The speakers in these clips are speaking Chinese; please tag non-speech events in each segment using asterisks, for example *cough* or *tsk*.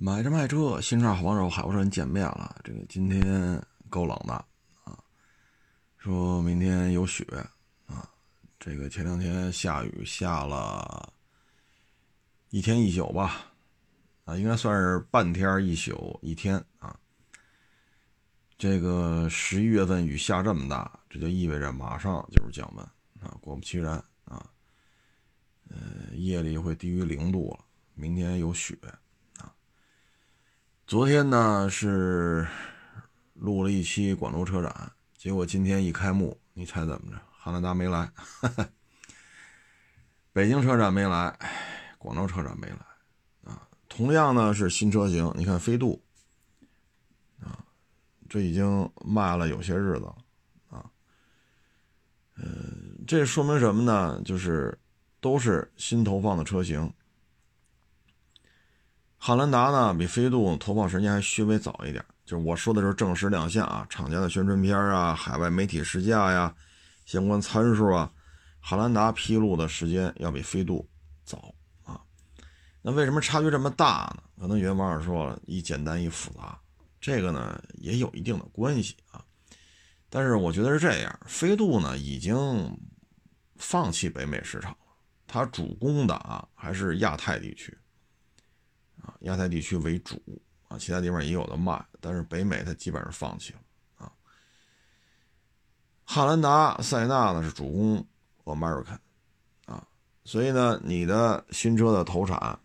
买车卖车，新车好帮手，海沃车人见面了。这个今天够冷的啊，说明天有雪啊。这个前两天下雨下了一天一宿吧，啊，应该算是半天一宿一天啊。这个十一月份雨下这么大，这就意味着马上就是降温啊。果不其然啊，呃，夜里会低于零度了，明天有雪。昨天呢是录了一期广州车展，结果今天一开幕，你猜怎么着？汉兰达没来，北京车展没来，广州车展没来啊。同样呢是新车型，你看飞度啊，这已经卖了有些日子了啊。嗯，这说明什么呢？就是都是新投放的车型。汉兰达呢，比飞度投放时间还稍微早一点，就是我说的是正式亮相啊，厂家的宣传片啊，海外媒体试驾呀，相关参数啊，汉兰达披露的时间要比飞度早啊。那为什么差距这么大呢？可能有网友说了一简单一复杂，这个呢也有一定的关系啊。但是我觉得是这样，飞度呢已经放弃北美市场了，它主攻的啊还是亚太地区。亚太地区为主啊，其他地方也有的卖，但是北美它基本上放弃了啊。汉兰达、塞纳呢是主攻 American 啊，所以呢，你的新车的投产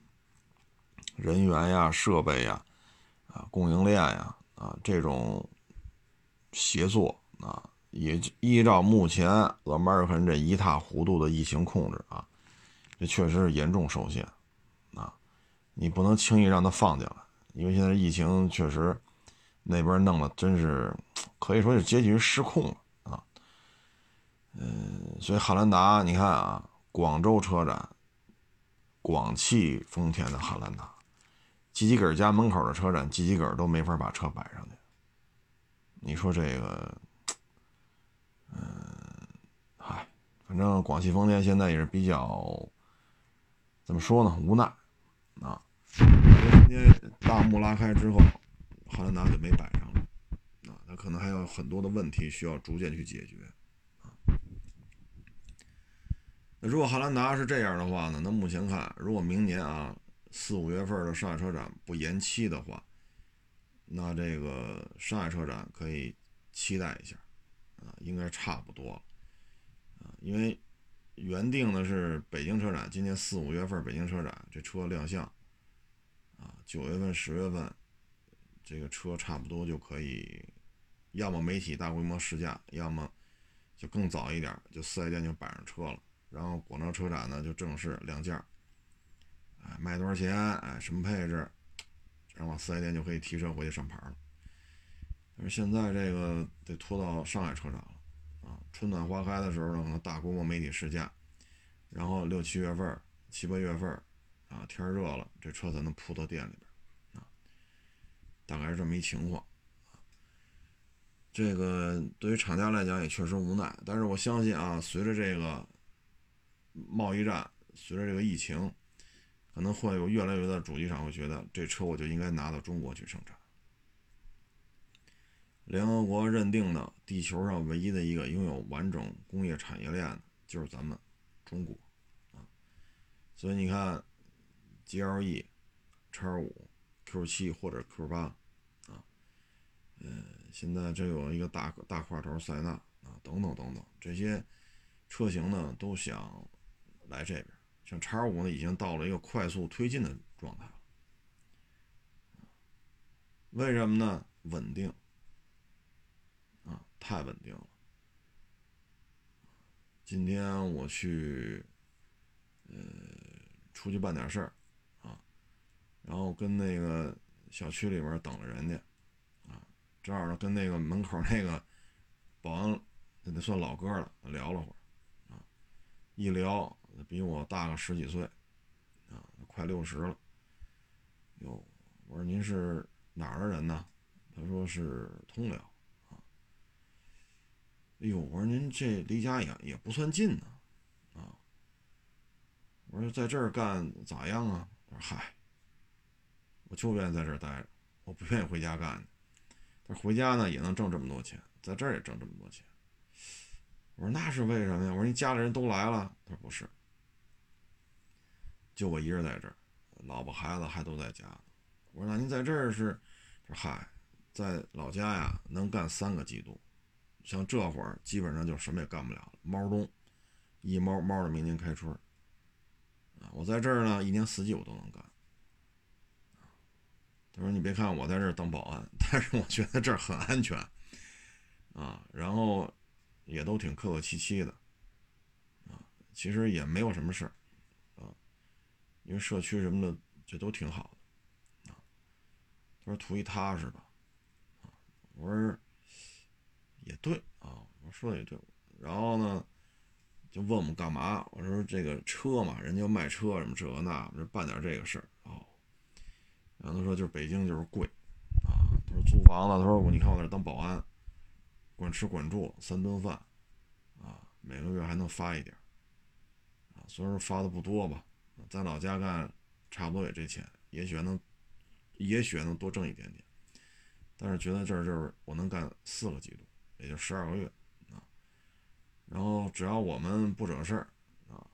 人员呀、设备呀、啊供应链呀、啊这种协作啊，也依照目前 American 这一塌糊涂的疫情控制啊，这确实是严重受限。你不能轻易让他放进来，因为现在疫情确实那边弄的真是可以说是接近失控了啊。嗯，所以汉兰达，你看啊，广州车展，广汽丰田的汉兰达，吉吉尔家门口的车展，吉吉尔都没法把车摆上去。你说这个，嗯，嗨，反正广汽丰田现在也是比较怎么说呢，无奈。啊，今天大幕拉开之后，汉兰达就没摆上了。啊，那可能还有很多的问题需要逐渐去解决。啊，那如果汉兰达是这样的话呢？那目前看，如果明年啊四五月份的上海车展不延期的话，那这个上海车展可以期待一下。啊，应该差不多了。啊，因为。原定的是北京车展，今年四五月份北京车展这车亮相，啊，九月份、十月份，这个车差不多就可以，要么媒体大规模试驾，要么就更早一点，就四 S 店就摆上车了，然后广州车展呢就正式亮价，哎，卖多少钱，哎，什么配置，然后四 S 店就可以提车回去上牌了。但是现在这个得拖到上海车展了。啊春暖花开的时候呢，可能大规模媒体试驾，然后六七月份、七八月份，啊，天热了，这车才能铺到店里边，啊，大概是这么一情况。这个对于厂家来讲也确实无奈，但是我相信啊，随着这个贸易战，随着这个疫情，可能会有越来越多的主机厂会觉得，这车我就应该拿到中国去生产。联合国认定的地球上唯一的一个拥有完整工业产业链的，就是咱们中国啊。所以你看，GLE、叉五、Q 七或者 Q 八啊，嗯，现在这有一个大大块头塞纳啊，等等等等，这些车型呢都想来这边。像叉五呢，已经到了一个快速推进的状态了。为什么呢？稳定。太稳定了。今天我去，呃，出去办点事儿，啊，然后跟那个小区里边等着人家，啊，正好呢跟那个门口那个保安，那得算老哥了，聊了会儿，啊，一聊比我大个十几岁，啊，快六十了。哟，我说您是哪儿的人呢？他说是通辽。哎呦，我说您这离家也也不算近呢，啊，我说在这儿干咋样啊？他说嗨，我就愿意在这儿待着，我不愿意回家干去。但回家呢也能挣这么多钱，在这儿也挣这么多钱。我说那是为什么呀？我说你家里人都来了。他说不是，就我一人在这儿，老婆孩子还都在家。我说那您在这儿是？他说嗨，在老家呀能干三个季度，像这会儿基本上就什么也干不了了，猫冬，一猫猫到明年开春。啊，我在这儿呢，一年四季我都能干。他说你别看我在这儿当保安，*laughs* 但是我觉得这儿很安全。啊，然后。也都挺客客气气的，啊，其实也没有什么事儿，啊，因为社区什么的这都挺好的，啊，他说图一踏实吧，啊，我说也对啊，我说的也对，然后呢，就问我们干嘛？我说这个车嘛，人家卖车什么这那，我就办点这个事儿哦。然后他说就是北京就是贵，啊，他说租房子，他说我你看我在这当保安。管吃管住三顿饭，啊，每个月还能发一点啊，虽然说发的不多吧，在老家干差不多也这钱，也许还能，也许能多挣一点点，但是觉得这儿就是我能干四个季度，也就十二个月啊，然后只要我们不惹事儿啊，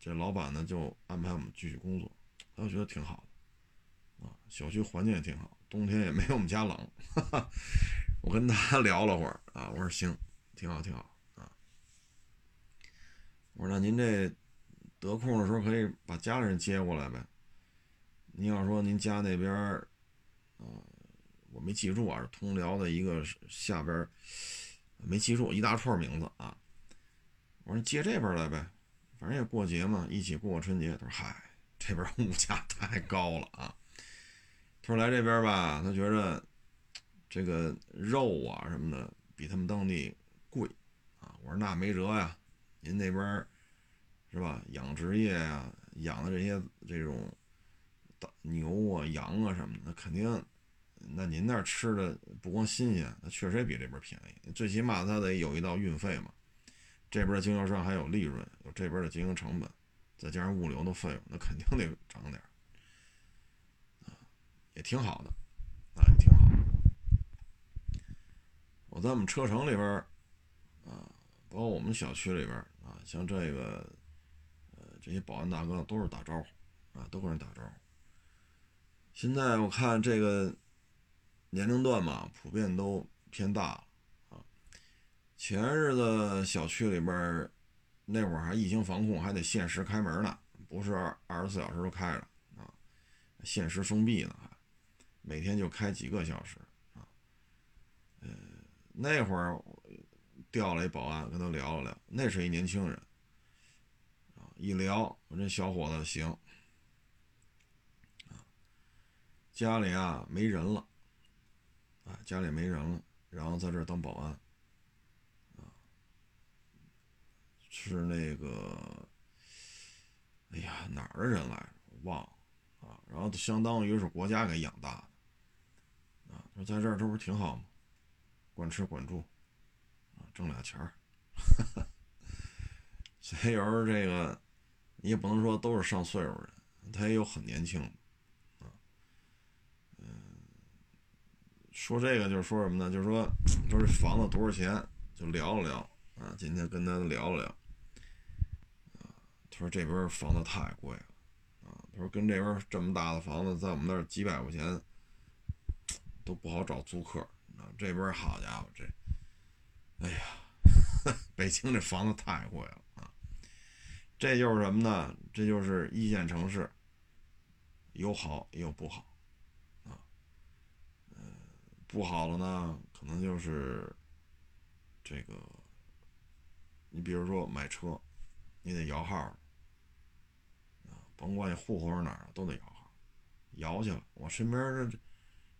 这老板呢就安排我们继续工作，他就觉得挺好的，啊，小区环境也挺好，冬天也没有我们家冷。哈哈。我跟他聊了会儿啊，我说行，挺好挺好啊。我说那您这得空的时候可以把家里人接过来呗。您要说您家那边儿，啊，我没记住啊，是通辽的一个下边儿，没记住一大串名字啊。我说接这边来呗，反正也过节嘛，一起过个春节。他说嗨，这边物价太高了啊。他说来这边吧，他觉着。这个肉啊什么的比他们当地贵啊！我说那没辙呀，您那边是吧？养殖业呀，养的这些这种大牛啊、羊啊什么的，那肯定，那您那儿吃的不光新鲜，那确实也比这边便宜。最起码它得有一道运费嘛，这边经销商还有利润，有这边的经营成本，再加上物流的费用，那肯定得涨点啊，也挺好的啊，也挺好的。我在我们车城里边啊，包括我们小区里边啊，像这个，呃，这些保安大哥都是打招呼啊，都跟人打招呼。现在我看这个年龄段嘛，普遍都偏大了啊。前日子小区里边那会儿还疫情防控，还得限时开门呢，不是二十四小时都开着啊，限时封闭呢，还每天就开几个小时啊。那会儿调了一保安，跟他聊了聊。那是一年轻人啊，一聊，我这小伙子行啊，家里啊没人了啊，家里没人了，然后在这儿当保安啊，是那个，哎呀哪儿的人来着？忘了啊。然后相当于是国家给养大的啊，说在这儿这不是挺好吗？管吃管住，啊，挣俩钱儿。*laughs* 所以有时候这个，你也不能说都是上岁数人，他也有很年轻的，啊，嗯，说这个就是说什么呢？就是说，说这房子多少钱，就聊了聊，啊，今天跟他聊了聊，啊，他说这边房子太贵了，啊，他说跟这边这么大的房子，在我们那儿几百块钱都不好找租客啊。这边好家伙，这，哎呀，*laughs* 北京这房子太贵了啊！这就是什么呢？这就是一线城市，有好也有不好，不好了呢，可能就是这个，你比如说买车，你得摇号，啊，甭管你户口是哪儿，都得摇号，摇去了。我身边这。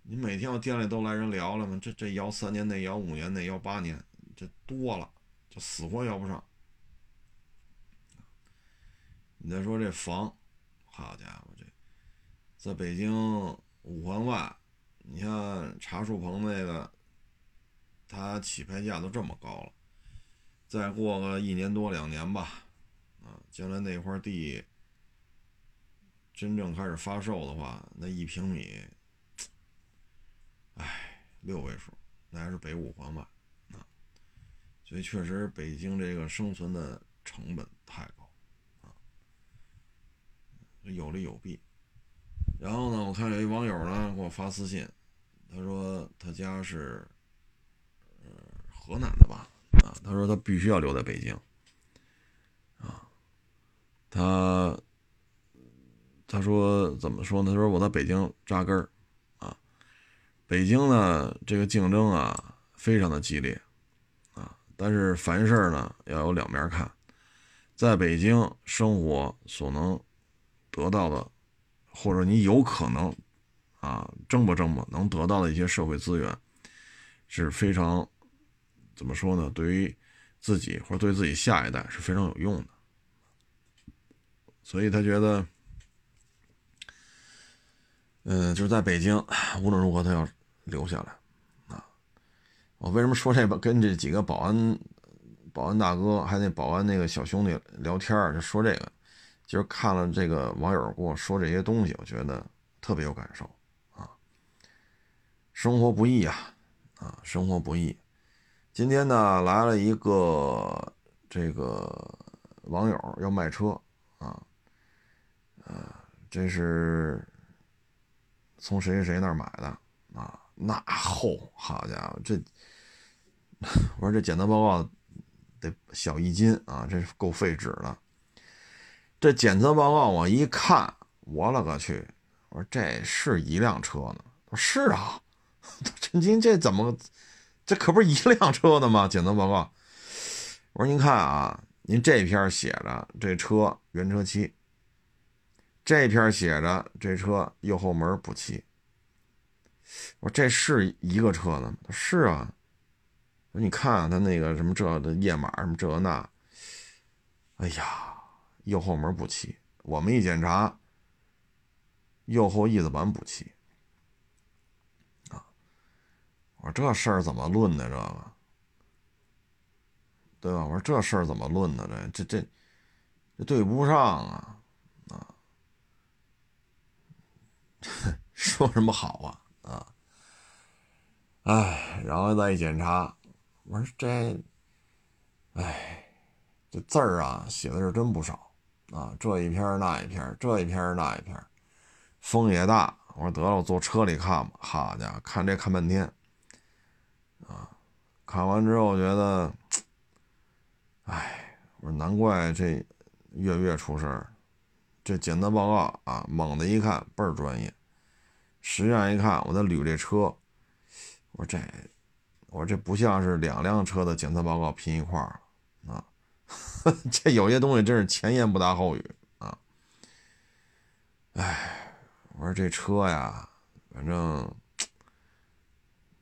你每天我店里都来人聊了吗？这这摇三年内，摇五年内，摇八年，这多了，就死活摇不上。你再说这房，好家伙，这在北京五环外，你像茶树棚那个，它起拍价都这么高了，再过个一年多两年吧，啊，将来那块地真正开始发售的话，那一平米，哎，六位数，那还是北五环外啊。所以确实，北京这个生存的成本太高啊，有利有弊。然后呢，我看有一网友呢给我发私信，他说他家是，呃，河南的吧？啊，他说他必须要留在北京，啊，他他说怎么说呢？他说我在北京扎根儿，啊，北京呢这个竞争啊非常的激烈，啊，但是凡事呢要有两面看，在北京生活所能得到的。或者你有可能，啊，挣吧挣吧，能得到的一些社会资源，是非常，怎么说呢？对于自己或者对自己下一代是非常有用的。所以他觉得，嗯，就是在北京，无论如何他要留下来，啊，我为什么说这个？跟这几个保安、保安大哥还有那保安那个小兄弟聊天就说这个。其实看了这个网友跟我说这些东西，我觉得特别有感受啊。生活不易啊，啊，生活不易。今天呢来了一个这个网友要卖车啊，呃，这是从谁谁谁那儿买的啊？那厚，好家伙，这 *laughs* 我说这检测报告得小一斤啊，这够费纸的。这检测报告我一看，我勒个去！我说这是一辆车呢。他说是啊，*laughs* 陈金这怎么，这可不是一辆车的吗？检测报告。我说您看啊，您这篇写着这车原车漆，这篇写着这车右后门补漆。我说这是一个车呢？他说是啊。我说你看他那个什么这的页码什么这那，哎呀。右后门补漆，我们一检查，右后翼子板补漆，啊，我说这事儿怎么论的这个，对吧？我说这事儿怎么论的这这这这对不上啊啊！*laughs* 说什么好啊啊！哎，然后再一检查，我说这，哎，这字儿啊写的是真不少。啊，这一篇那一篇，这一篇那一篇，风也大。我说得了，我坐车里看吧。好家伙，看这看半天，啊，看完之后我觉得，哎，我说难怪这月月出事儿。这检测报告啊，猛的一看倍儿专业，实际上一看，我再捋这车，我说这，我说这不像是两辆车的检测报告拼一块儿。*laughs* 这有些东西真是前言不搭后语啊！哎，我说这车呀，反正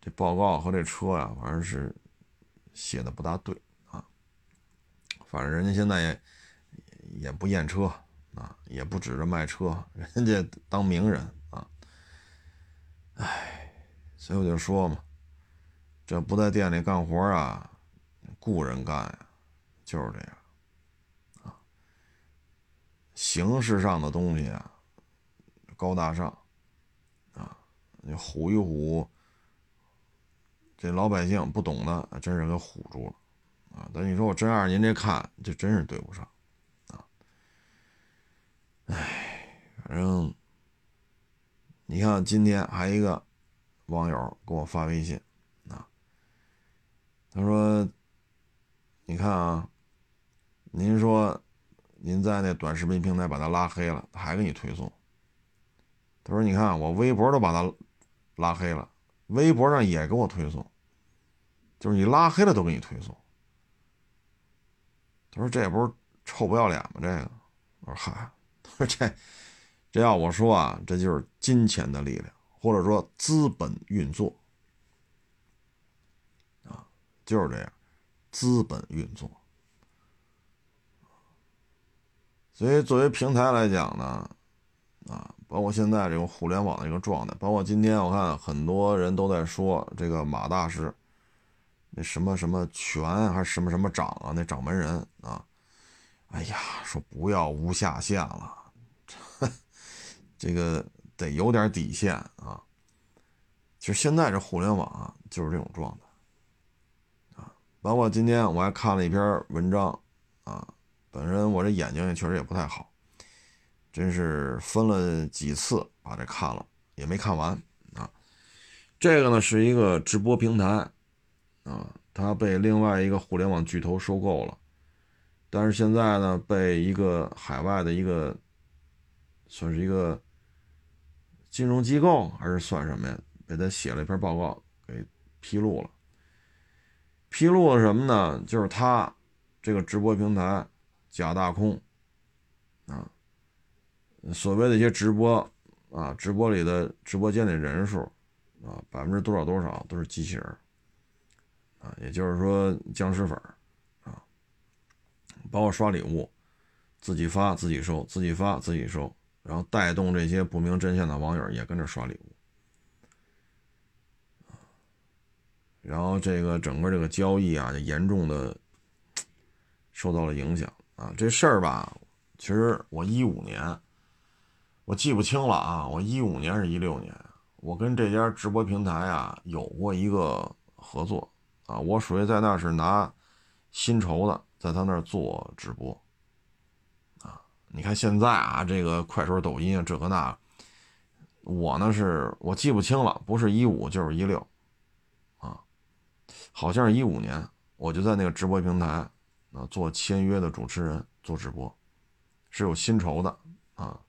这报告和这车呀，反正是写的不大对啊。反正人家现在也也不验车啊，也不指着卖车，人家当名人啊。哎，所以我就说嘛，这不在店里干活啊，雇人干呀，就是这样。形式上的东西啊，高大上，啊，你唬一唬，这老百姓不懂的，真是给唬住了，啊！但你说我真按您这看，这真是对不上，啊！哎，反正你看今天还一个网友给我发微信，啊，他说：“你看啊，您说。”您在那短视频平台把他拉黑了，他还给你推送。他说：“你看，我微博都把他拉黑了，微博上也给我推送，就是你拉黑了都给你推送。”他说：“这不是臭不要脸吗？这个。”我说：“嗨，他 *laughs* 说这这要我说啊，这就是金钱的力量，或者说资本运作啊，就是这样，资本运作。”所以，作为平台来讲呢，啊，包括现在这个互联网的一个状态，包括今天我看很多人都在说这个马大师，那什么什么权还是什么什么掌啊，那掌门人啊，哎呀，说不要无下限了，这个得有点底线啊。其实现在这互联网啊，就是这种状态啊。包括今天我还看了一篇文章啊，本身我这眼睛也确实也不太好，真是分了几次把这看了，也没看完啊。这个呢是一个直播平台啊，它被另外一个互联网巨头收购了，但是现在呢被一个海外的一个算是一个金融机构还是算什么呀？给他写了一篇报告，给披露了。披露了什么呢？就是他这个直播平台假大空啊，所谓的一些直播啊，直播里的直播间的人数啊，百分之多少多少都是机器人啊，也就是说僵尸粉啊，包括刷礼物，自己发自己收，自己发自己收，然后带动这些不明真相的网友也跟着刷礼物。然后这个整个这个交易啊，就严重的 *tsk* 受到了影响啊。这事儿吧，其实我一五年，我记不清了啊。我一五年是一六年，我跟这家直播平台啊有过一个合作啊。我属于在那是拿薪酬的，在他那儿做直播啊。你看现在啊，这个快手、抖音啊，这个那，我呢是我记不清了，不是一五就是一六。好像是一五年，我就在那个直播平台啊做签约的主持人，做直播，是有薪酬的啊，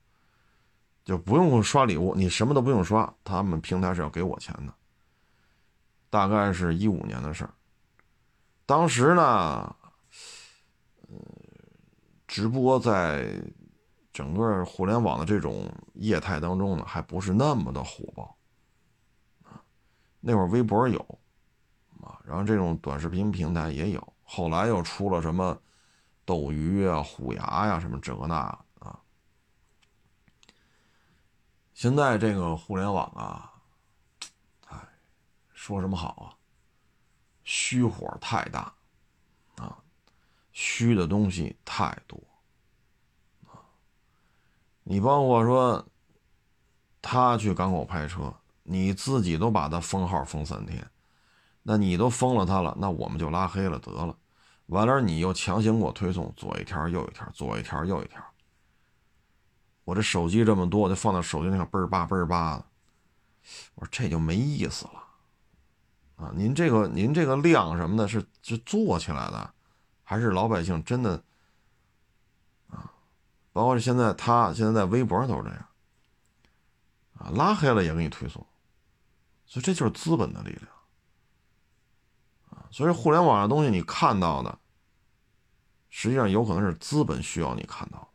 就不用刷礼物，你什么都不用刷，他们平台是要给我钱的。大概是一五年的事儿，当时呢，呃，直播在整个互联网的这种业态当中呢，还不是那么的火爆啊，那会儿微博有。啊，然后这种短视频平台也有，后来又出了什么斗鱼啊、虎牙呀，什么这个那啊。现在这个互联网啊，哎，说什么好啊？虚火太大啊，虚的东西太多啊。你包括说他去港口拍车，你自己都把他封号封三天。那你都封了他了，那我们就拉黑了得了。完了，你又强行给我推送左一条右一条，左一条右一条。我这手机这么多，我就放到手机那个嘣儿叭倍儿叭的。我说这就没意思了啊！您这个您这个量什么的，是是做起来的，还是老百姓真的啊？包括现在他现在在微博都是这样啊，拉黑了也给你推送，所以这就是资本的力量。所以，互联网上东西你看到的，实际上有可能是资本需要你看到的。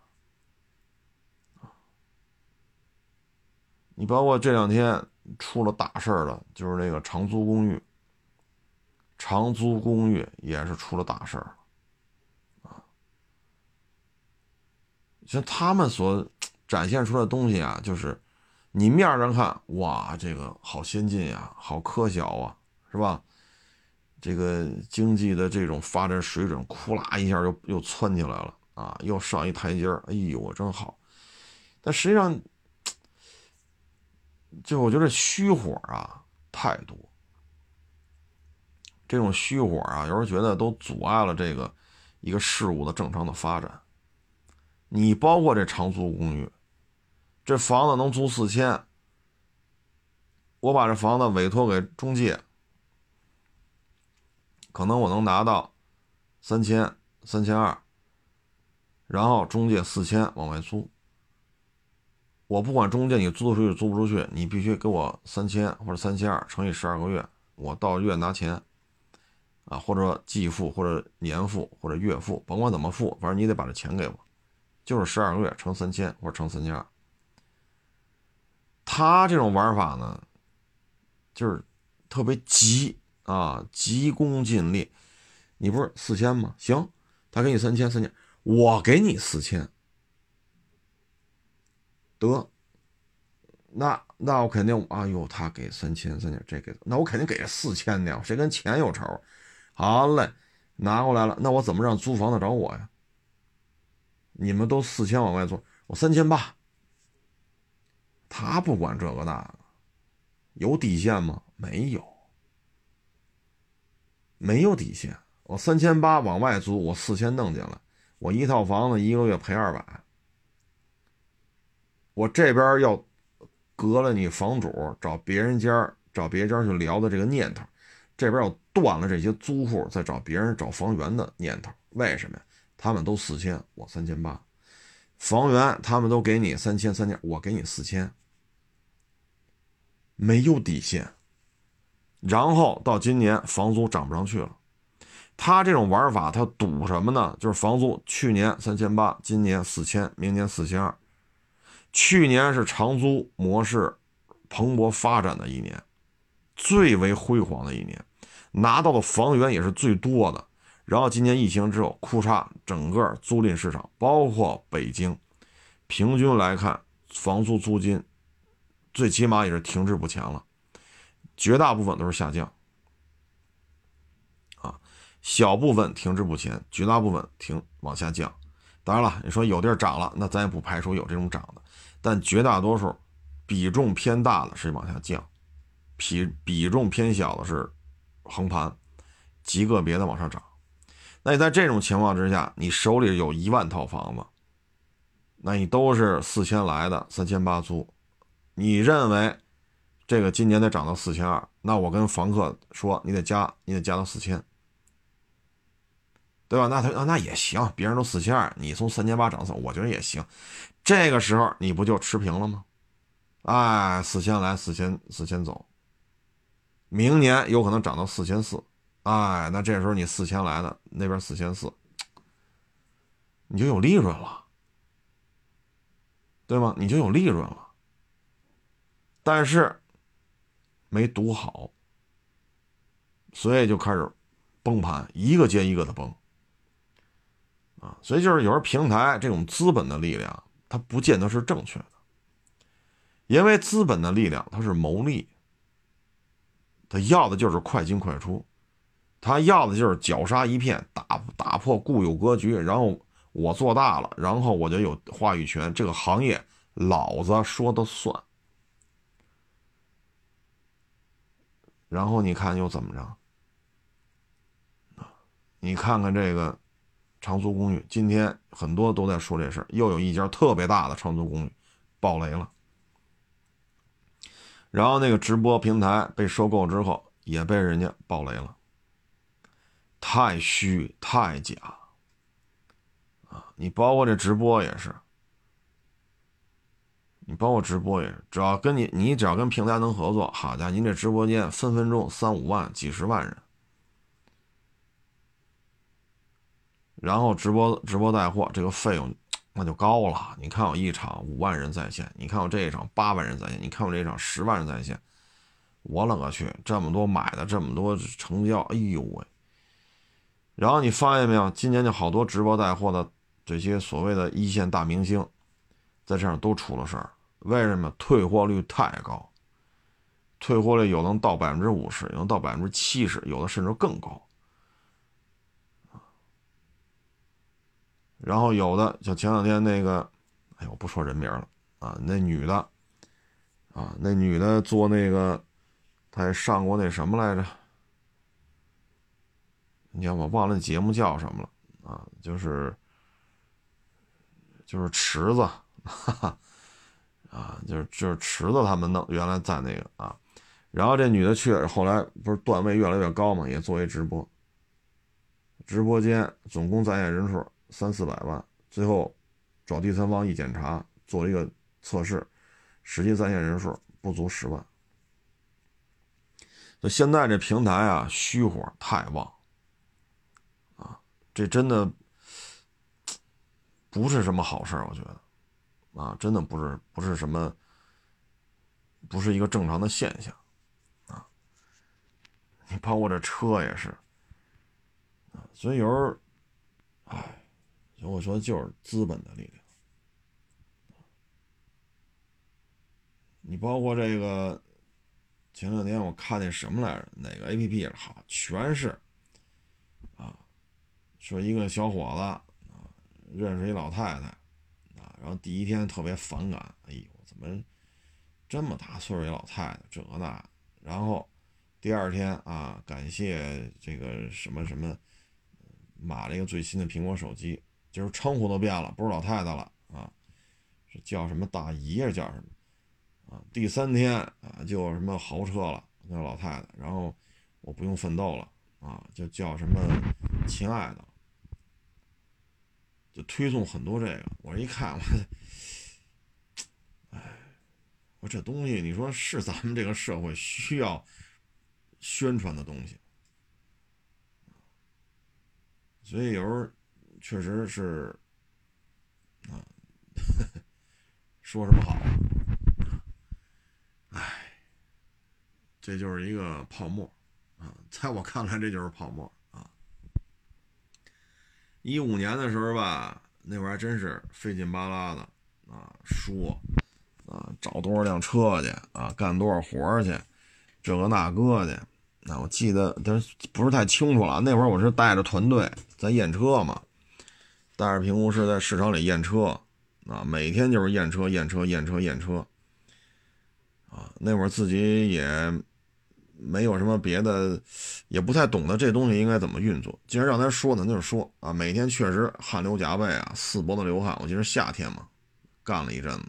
你包括这两天出了大事儿了，就是那个长租公寓，长租公寓也是出了大事儿了，啊，像他们所展现出来的东西啊，就是你面上看，哇，这个好先进呀，好科学啊，是吧？这个经济的这种发展水准，呼啦一下又又窜起来了啊，又上一台阶，哎呦，真好。但实际上，就我觉得虚火啊太多，这种虚火啊，有时候觉得都阻碍了这个一个事物的正常的发展。你包括这长租公寓，这房子能租四千，我把这房子委托给中介。可能我能拿到三千、三千二，然后中介四千往外租。我不管中介你租出去租不出去，你必须给我三千或者三千二乘以十二个月，我到月拿钱啊，或者季付或者年付或者月付，甭管怎么付，反正你得把这钱给我，就是十二个月乘三千或者乘三千二。他这种玩法呢，就是特别急。啊，急功近利，你不是四千吗？行，他给你三千，三千，我给你四千，得，那那我肯定，哎呦，他给三千，三千，这给，那我肯定给四千的呀，谁跟钱有仇？好嘞，拿过来了，那我怎么让租房的找我呀？你们都四千往外租，我三千八，他不管这个那个，有底线吗？没有，没有底线。我三千八往外租，我四千弄进来，我一套房子一个月赔二百，我这边要隔了你房主找别人家找别家去聊的这个念头，这边要断了这些租户再找别人找房源的念头。为什么呀？他们都四千，我三千八，房源他们都给你三千三千，我给你四千，没有底线。然后到今年房租涨不上去了。他这种玩法，他赌什么呢？就是房租，去年三千八，今年四千，明年四千二。去年是长租模式蓬勃发展的一年，最为辉煌的一年，拿到的房源也是最多的。然后今年疫情之后，库嚓，整个租赁市场，包括北京，平均来看，房租租金最起码也是停滞不前了，绝大部分都是下降。啊小部分停滞不前，绝大部分停往下降。当然了，你说有地儿涨了，那咱也不排除有这种涨的，但绝大多数比重偏大的是往下降，比比重偏小的是横盘，极个别的往上涨。那你在这种情况之下，你手里有一万套房子，那你都是四千来的，三千八租，你认为这个今年得涨到四千二，那我跟房客说，你得加，你得加到四千。对吧？那他那也行，别人都四千二，你从三千八涨三，我觉得也行。这个时候你不就持平了吗？哎，四千来，四千四千走。明年有可能涨到四千四，哎，那这时候你四千来的那边四千四，你就有利润了，对吗？你就有利润了。但是没读好，所以就开始崩盘，一个接一个的崩。啊，所以就是有时候平台这种资本的力量，它不见得是正确的，因为资本的力量它是牟利，他要的就是快进快出，他要的就是绞杀一片，打打破固有格局，然后我做大了，然后我就有话语权，这个行业老子说的算，然后你看又怎么着？啊，你看看这个。长租公寓今天很多都在说这事又有一家特别大的长租公寓爆雷了。然后那个直播平台被收购之后也被人家爆雷了，太虚太假啊！你包括这直播也是，你包括直播也是，只要跟你你只要跟平台能合作，好家伙，您这直播间分分钟三五万、几十万人。然后直播直播带货这个费用那就高了。你看我一场五万人在线，你看我这一场八万人在线，你看我这一场十万人在线，我勒个去，这么多买的，这么多成交，哎呦喂！然后你发现没有，今年就好多直播带货的这些所谓的一线大明星，在这上都出了事儿。为什么？退货率太高，退货率有能到百分之五十，有能到百分之七十，有的甚至更高。然后有的就前两天那个，哎，我不说人名了啊，那女的，啊，那女的做那个，她也上过那什么来着？你看我忘了那节目叫什么了啊？就是，就是池子，哈哈，啊，就是就是池子他们弄原来在那个啊，然后这女的去，后来不是段位越来越高嘛，也做一直播，直播间总共在线人数。三四百万，最后找第三方一检查，做了一个测试，实际在线人数不足十万。就现在这平台啊，虚火太旺啊，这真的不是什么好事我觉得啊，真的不是不是什么，不是一个正常的现象啊。你包括这车也是啊，所以有时候，唉。我说，就是资本的力量。你包括这个，前两天我看那什么来着？哪个 A P P 好？全是啊，说一个小伙子啊，认识一老太太，然后第一天特别反感，哎呦，怎么这么大岁数一老太太，这那，然后第二天啊，感谢这个什么什么，买了一个最新的苹果手机，就是称呼都变了，不是老太太了啊，是叫什么大姨是叫什么啊？第三天啊，就什么豪车了，那老太太，然后我不用奋斗了啊，就叫什么亲爱的，就推送很多这个，我一看我。这东西，你说是咱们这个社会需要宣传的东西，所以有时候确实是啊，*laughs* 说什么好？哎，这就是一个泡沫啊！在我看来，这就是泡沫！一五年的时候吧，那会儿还真是费劲巴拉的啊，说。啊，找多少辆车去啊？干多少活去？这个那个的。那我记得，但是不是太清楚了。那会儿我是带着团队在验车嘛，带着评估师在市场里验车啊，每天就是验车、验车、验车、验车。啊，那会儿自己也没有什么别的，也不太懂得这东西应该怎么运作。既然让他说呢，那就说啊，每天确实汗流浃背啊，四脖子流汗。我记得夏天嘛，干了一阵子。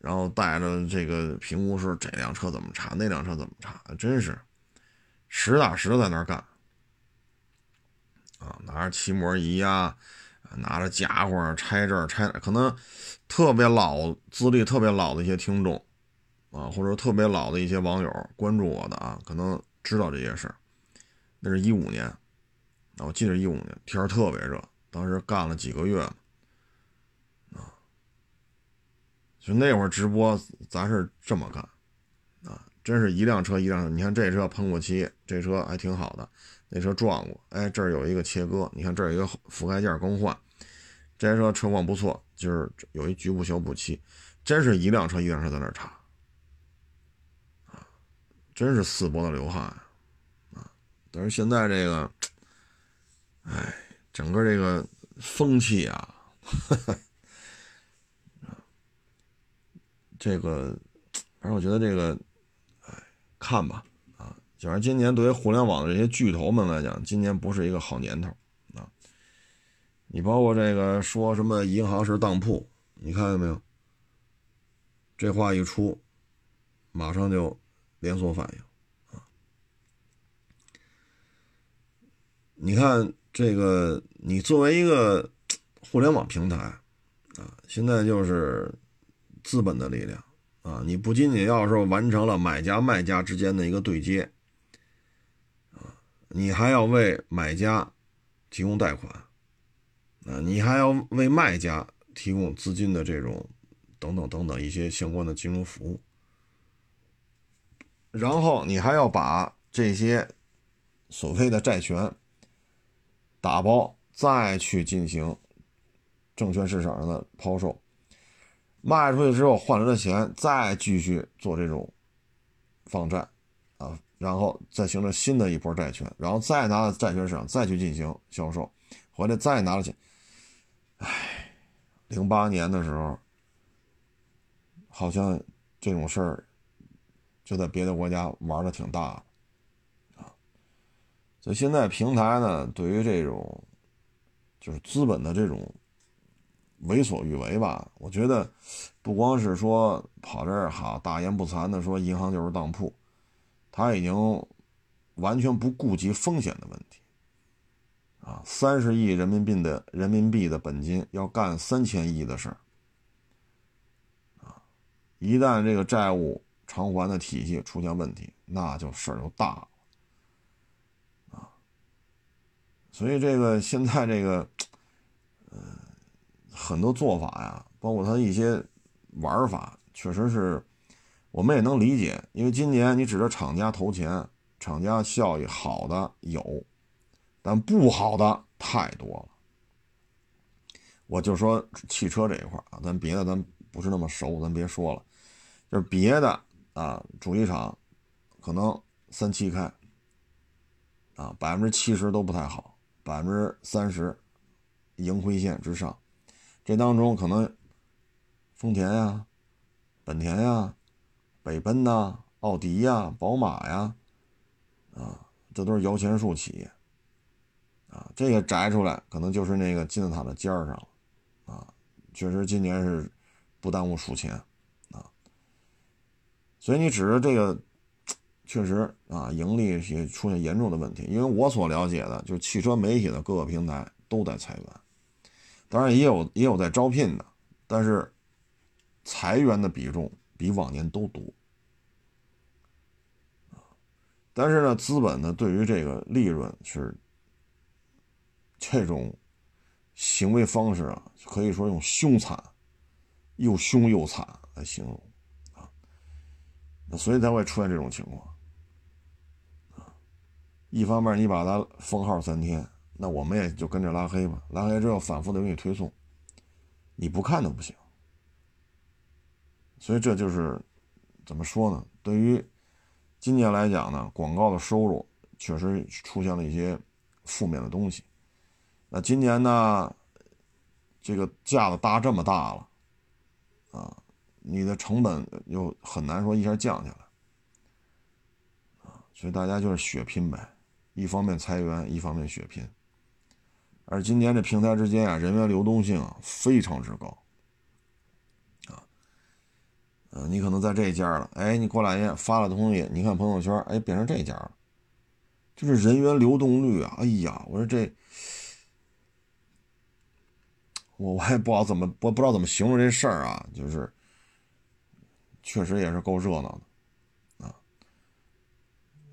然后带着这个评估师，这辆车怎么查，那辆车怎么查，真是实打实在那儿干啊！拿着漆膜仪呀，拿着家伙拆这儿拆，可能特别老资历特别老的一些听众啊，或者特别老的一些网友关注我的啊，可能知道这些事儿。那是一五年，啊，我记得一五年天儿特别热，当时干了几个月。啊就那会儿直播，咱是这么干，啊，真是一辆车一辆。你看这车喷过漆，这车还挺好的，那车撞过，哎，这儿有一个切割，你看这儿有一个覆盖件更换，这车车况不错，就是有一局部小补漆，真是一辆车一辆车在那儿查，真是四脖子流汗，啊，但是现在这个，哎，整个这个风气啊。*laughs* 这个，反正我觉得这个，哎，看吧，啊，反正今年对于互联网的这些巨头们来讲，今年不是一个好年头啊。你包括这个说什么银行是当铺，你看见没有？这话一出，马上就连锁反应啊。你看这个，你作为一个互联网平台啊，现在就是。资本的力量啊！你不仅仅要是完成了买家卖家之间的一个对接啊，你还要为买家提供贷款啊，你还要为卖家提供资金的这种等等等等一些相关的金融服务，然后你还要把这些所谓的债权打包，再去进行证券市场上的抛售。卖出去之后换来的钱，再继续做这种放债啊，然后再形成新的一波债权，然后再拿到债券市场再去进行销售，回来再拿了钱。唉，零八年的时候，好像这种事儿就在别的国家玩的挺大啊。所以现在平台呢，对于这种就是资本的这种。为所欲为吧，我觉得不光是说跑这儿哈大言不惭的说银行就是当铺，他已经完全不顾及风险的问题啊！三十亿人民币的人民币的本金要干三千亿的事儿啊！一旦这个债务偿还的体系出现问题，那就事儿就大了啊！所以这个现在这个。嗯很多做法呀，包括它一些玩法，确实是我们也能理解。因为今年你指着厂家投钱，厂家效益好的有，但不好的太多了。我就说汽车这一块啊，咱别的咱不是那么熟，咱别说了。就是别的啊，主机厂可能三七开啊，百分之七十都不太好，百分之三十盈亏线之上。这当中可能丰田呀、本田呀、北奔呐、奥迪呀、宝马呀，啊，这都是摇钱树企业，啊，这个摘出来可能就是那个金字塔的尖儿上了，啊，确实今年是不耽误数钱，所以你指着这个，确实啊，盈利也出现严重的问题，因为我所了解的，就是汽车媒体的各个平台都在裁员，当然也有也有在招聘的，但是。裁员的比重比往年都多，但是呢，资本呢对于这个利润是这种行为方式啊，可以说用凶残，又凶又惨来形容，所以才会出现这种情况啊。一方面你把它封号三天，那我们也就跟着拉黑吧，拉黑之后反复的给你推送，你不看都不行。所以这就是怎么说呢？对于今年来讲呢，广告的收入确实出现了一些负面的东西。那今年呢，这个架子搭这么大了，啊，你的成本又很难说一下降下来，啊，所以大家就是血拼呗，一方面裁员，一方面血拼。而今年这平台之间啊，人员流动性啊非常之高。嗯，你可能在这家了，哎，你过两天发了东西，你看朋友圈，哎，变成这家了，就是人员流动率啊，哎呀，我说这，我我也不知道怎么，我不知道怎么形容这事儿啊，就是，确实也是够热闹的，啊，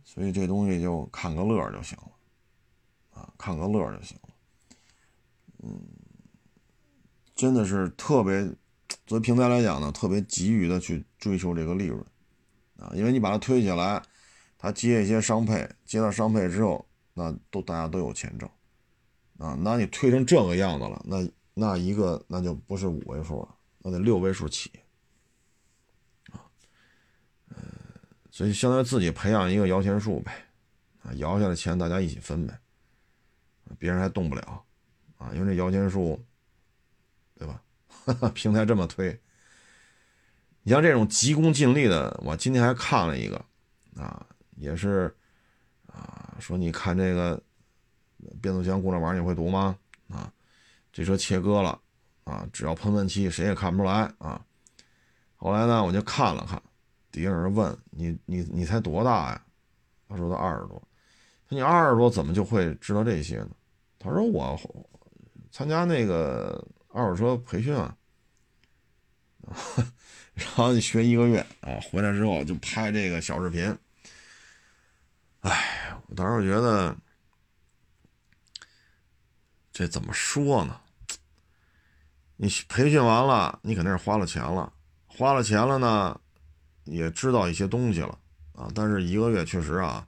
所以这东西就看个乐就行了，啊，看个乐就行了，嗯，真的是特别。作为平台来讲呢，特别急于的去追求这个利润，啊，因为你把它推起来，它接一些商配，接到商配之后，那都大家都有钱挣，啊，那你推成这个样子了，那那一个那就不是五位数了，那得六位数起，啊，嗯，所以相当于自己培养一个摇钱树呗，啊，摇下来钱大家一起分呗，别人还动不了，啊，因为这摇钱树，对吧？*laughs* 平台这么推，你像这种急功近利的，我今天还看了一个，啊，也是，啊，说你看这个变速箱故障码你会读吗？啊，这车切割了，啊，只要喷喷漆谁也看不出来啊。后来呢，我就看了看，底下人问你，你你才多大呀？他说他二十多。他说你二十多怎么就会知道这些呢？他说我参加那个。二手车培训啊，然后你学一个月啊，回来之后就拍这个小视频。哎，我当时觉得这怎么说呢？你培训完了，你肯定是花了钱了，花了钱了呢，也知道一些东西了啊。但是一个月确实啊，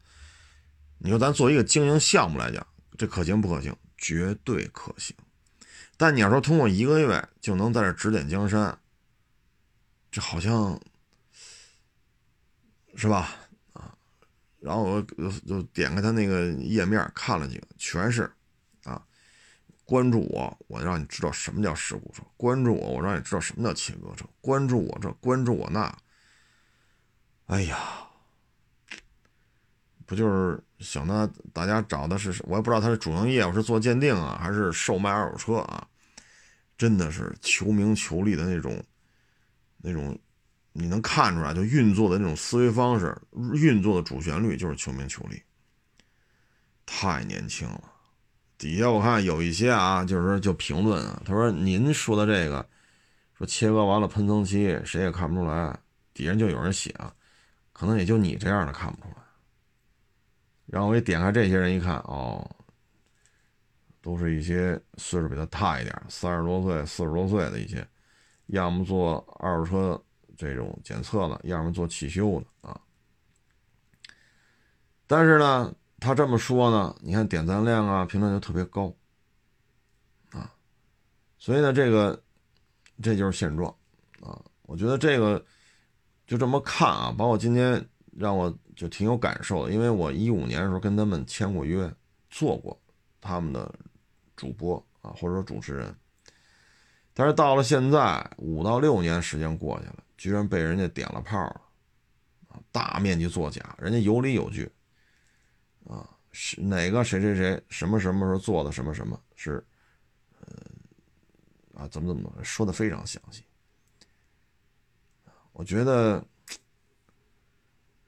你说咱做一个经营项目来讲，这可行不可行？绝对可行。但你要说通过一个月就能在这指点江山，这好像是吧？啊，然后我就点开他那个页面看了几个，全是啊，关注我，我让你知道什么叫事故车；关注我，我让你知道什么叫切割车；关注我这，关注我那。哎呀，不就是想呢？大家找的是，我也不知道他是主营业务是做鉴定啊，还是售卖二手车啊？真的是求名求利的那种，那种你能看出来，就运作的那种思维方式，运作的主旋律就是求名求利。太年轻了，底下我看有一些啊，就是就评论啊，他说您说的这个，说切割完了喷层漆，谁也看不出来，底下就有人写啊，可能也就你这样的看不出来。然后我一点开这些人一看，哦。都是一些岁数比他大一点，三十多岁、四十多岁的一些，要么做二手车这种检测的，要么做汽修的啊。但是呢，他这么说呢，你看点赞量啊、评论就特别高啊。所以呢，这个这就是现状啊。我觉得这个就这么看啊，包括今天让我就挺有感受的，因为我一五年的时候跟他们签过约，做过他们的。主播啊，或者说主持人，但是到了现在五到六年时间过去了，居然被人家点了炮了，啊，大面积作假，人家有理有据，啊，是哪个谁谁谁什么什么时候做的什么什么是，呃，啊，怎么怎么说的非常详细，我觉得，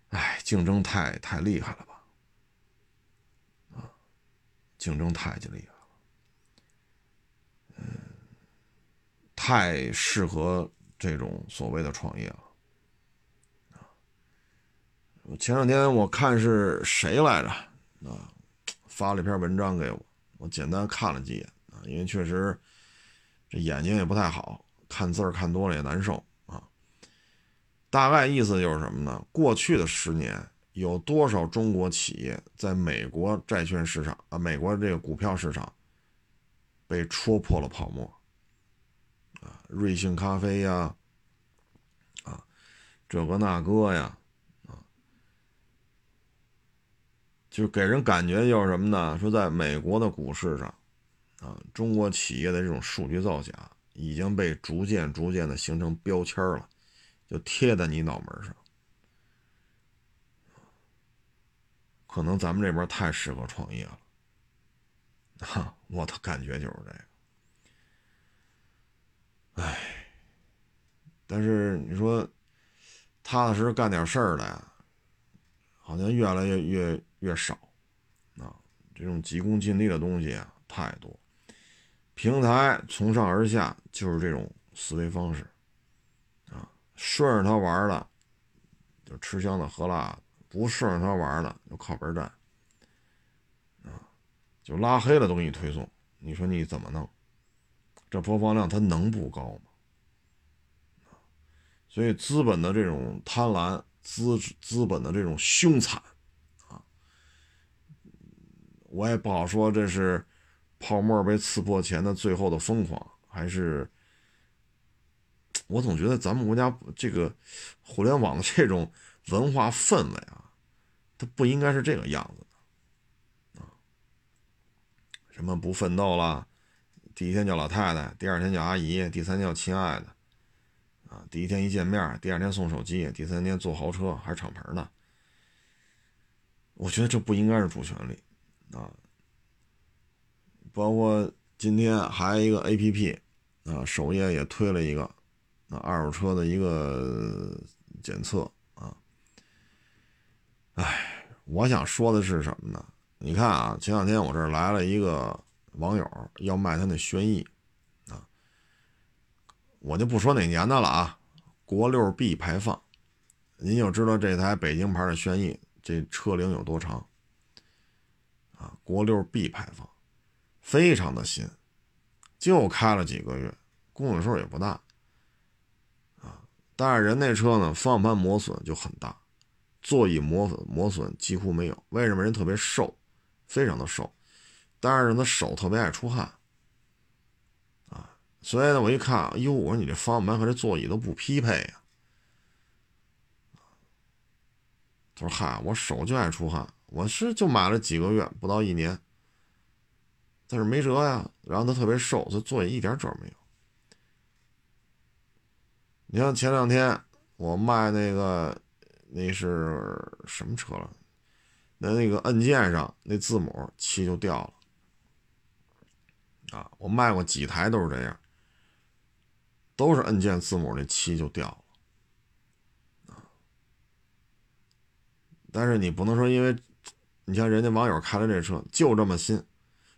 哎，竞争太太厉害了吧，啊，竞争太厉害了，嗯，太适合。这种所谓的创业了，啊！前两天我看是谁来着啊，发了一篇文章给我，我简单看了几眼啊，因为确实这眼睛也不太好，看字儿看多了也难受。大概意思就是什么呢？过去的十年，有多少中国企业在美国债券市场啊，美国这个股票市场被戳破了泡沫？啊，瑞幸咖啡呀，啊，这个那个呀，啊，就给人感觉就是什么呢？说在美国的股市上，啊，中国企业的这种数据造假已经被逐渐逐渐的形成标签了，就贴在你脑门上。可能咱们这边太适合创业了，哈，我的感觉就是这个。唉，但是你说踏踏实实干点事儿的，好像越来越越越少啊！这种急功近利的东西啊太多，平台从上而下就是这种思维方式，顺着他玩的就吃香的喝辣的，不顺着他玩的就靠边站啊，就拉黑了都给你推送，你说你怎么弄？这播放量它能不高吗？所以资本的这种贪婪，资资本的这种凶残，啊，我也不好说这是泡沫被刺破前的最后的疯狂，还是我总觉得咱们国家这个互联网的这种文化氛围啊，它不应该是这个样子的啊，什么不奋斗了？第一天叫老太太，第二天叫阿姨，第三天叫亲爱的，啊，第一天一见面，第二天送手机，第三天坐豪车还是敞篷的。我觉得这不应该是主旋律，啊，包括今天还有一个 A P P，啊，首页也推了一个，那，二手车的一个检测，啊，哎，我想说的是什么呢？你看啊，前两天我这儿来了一个。网友要卖他那轩逸，啊，我就不说哪年的了啊，国六 B 排放，您就知道这台北京牌的轩逸这车龄有多长，啊，国六 B 排放，非常的新，就开了几个月，公里数也不大，但是人那车呢，方向盘磨损就很大，座椅磨损磨损几乎没有，为什么人特别瘦，非常的瘦。但是他手特别爱出汗，啊，所以呢，我一看，哎呦，我说你这方向盘和这座椅都不匹配呀。他说：“嗨，我手就爱出汗，我是就买了几个月，不到一年，但是没辙呀。然后他特别瘦，他座椅一点褶没有。你像前两天我卖那个，那是什么车了？那那个按键上那字母漆就掉了。”啊，我卖过几台都是这样，都是按键字母那漆就掉了，但是你不能说，因为你像人家网友开的这车就这么新，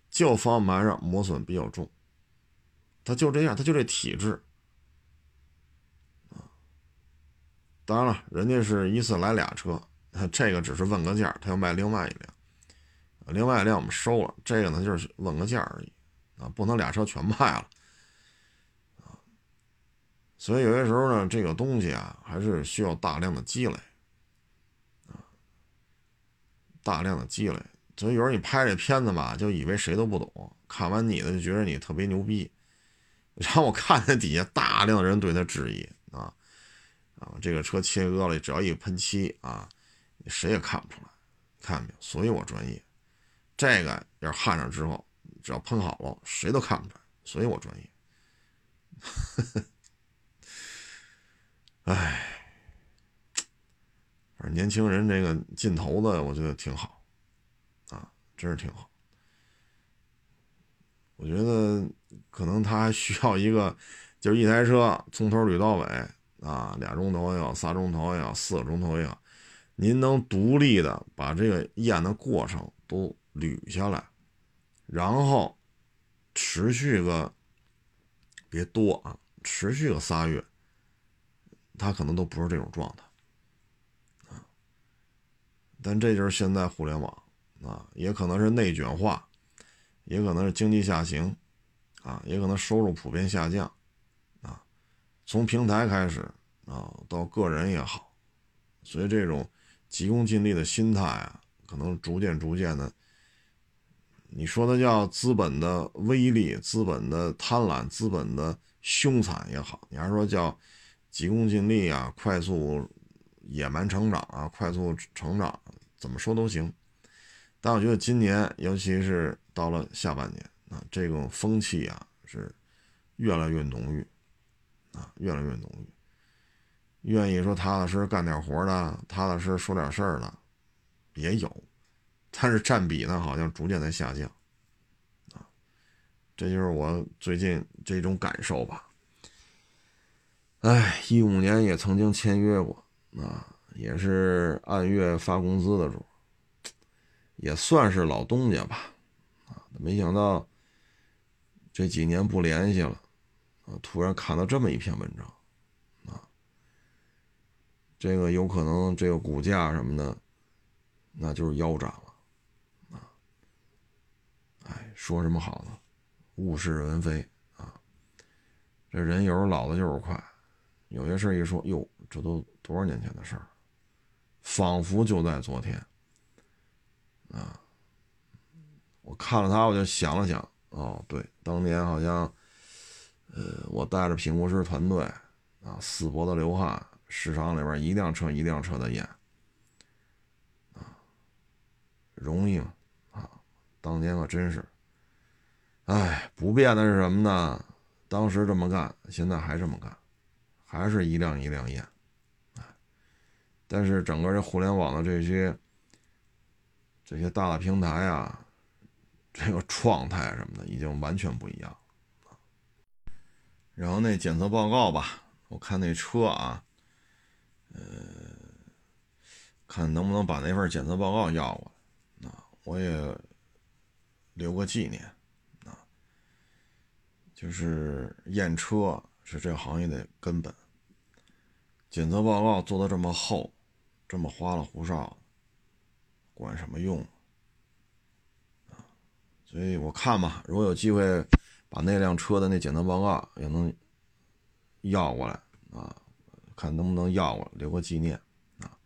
就方向盘上磨损比较重，他就这样，他就这体质，啊！当然了，人家是一次来俩车，*laughs* 这个只是问个价，他要卖另外一辆，另外一辆我们收了，这个呢就是问个价而已。啊，不能俩车全卖了，啊，所以有些时候呢，这个东西啊，还是需要大量的积累，啊，大量的积累。所以有时候你拍这片子吧，就以为谁都不懂，看完你的就觉得你特别牛逼，*laughs* 然后我看见底下大量的人对他质疑，啊，这个车切割了，只要一喷漆啊，谁也看不出来，看没有？所以我专业，这个要是焊上之后。只要喷好了，谁都看不出来，所以我专业。*laughs* 唉，反正年轻人这个劲头子，我觉得挺好，啊，真是挺好。我觉得可能他还需要一个，就是一台车从头捋到尾啊，俩钟头也好，仨钟头也好，四个钟头也好，您能独立的把这个验的过程都捋下来，然后持续个别多啊，持续个仨月，他可能都不是这种状态啊。但这就是现在互联网啊，也可能是内卷化。也可能是经济下行，啊，也可能收入普遍下降，从平台开始啊，到个人也好，所以这种急功近利的心态啊，可能逐渐逐渐的，你说它叫资本的威力、资本的贪婪、资本的凶残也好，你还说叫急功近利啊、快速野蛮成长啊、快速成长，怎么说都行。但我觉得今年，尤其是到了下半年啊，这种风气啊是越来越浓郁啊，越来越浓郁。愿意说踏踏实实干点活的，踏踏实实说点事儿的也有，但是占比呢好像逐渐在下降啊。这就是我最近这种感受吧。哎，一五年也曾经签约过啊，也是按月发工资的主。也算是老东家吧，啊，没想到这几年不联系了，突然看到这么一篇文章，啊，这个有可能这个股价什么的，那就是腰斩了，啊，哎，说什么好呢？物是人非啊，这人有时候老的就是快，有些事一说，哟，这都多少年前的事儿，仿佛就在昨天。啊，我看了他，我就想了想，哦，对，当年好像，呃，我带着品控师团队，啊，死脖子流汗，市场里边一辆车一辆车的验，啊，容易吗？啊，当年可真是，哎，不变的是什么呢？当时这么干，现在还这么干，还是一辆一辆验，啊，但是整个这互联网的这些。这些大的平台啊，这个状态什么的已经完全不一样然后那检测报告吧，我看那车啊，呃，看能不能把那份检测报告要过来，啊，我也留个纪念啊。就是验车是这行业的根本，检测报告做的这么厚，这么花里胡哨。管什么用啊？所以我看吧，如果有机会把那辆车的那检测报告也能要过来啊，看能不能要过来留个纪念啊。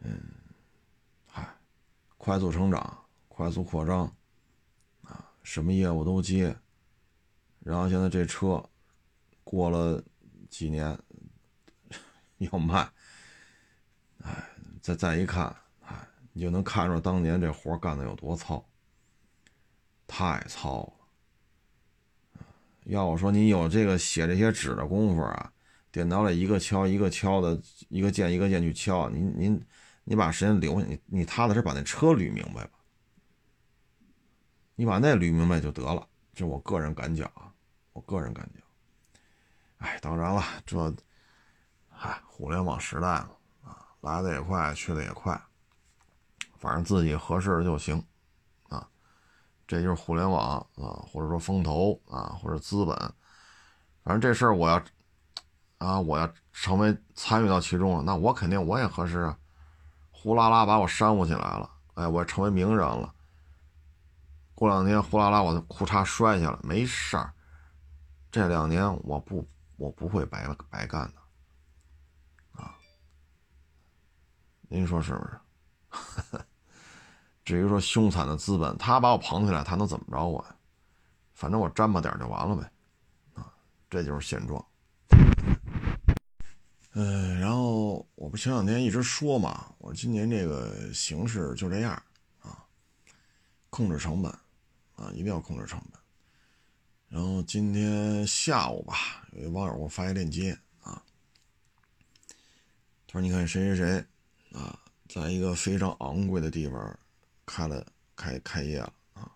嗯，嗨，快速成长，快速扩张啊，什么业务都接，然后现在这车过了几年 *laughs* 要卖，哎，再再一看。哎你就能看出当年这活干的有多糙，太糙了。要我说，你有这个写这些纸的功夫啊，电脑里一个敲一个敲的，一个键一个键去敲，您您你把时间留下，你你踏踏实实把那车捋明白吧，你把那捋明白就得了。这我个人感觉啊，我个人感觉。哎，当然了，这，哎，互联网时代嘛，啊，来的也快，去的也快。反正自己合适的就行，这就是互联网啊，或者说风投啊，或者资本，反正这事儿我要啊，我要成为参与到其中了，那我肯定我也合适啊，呼啦啦把我煽乎起来了，哎，我成为名人了，过两天呼啦啦我的裤衩摔下来，没事儿，这两年我不我不会白白干的，啊，您说是不是？*laughs* 至于说凶残的资本，他把我捧起来，他能怎么着我呀？反正我沾巴点就完了呗，啊，这就是现状。嗯，然后我不前两天一直说嘛，我今年这个形势就这样啊，控制成本啊，一定要控制成本。然后今天下午吧，有一网友给我发一链接啊，他说：“你看谁谁谁啊，在一个非常昂贵的地方开了开开业了啊。”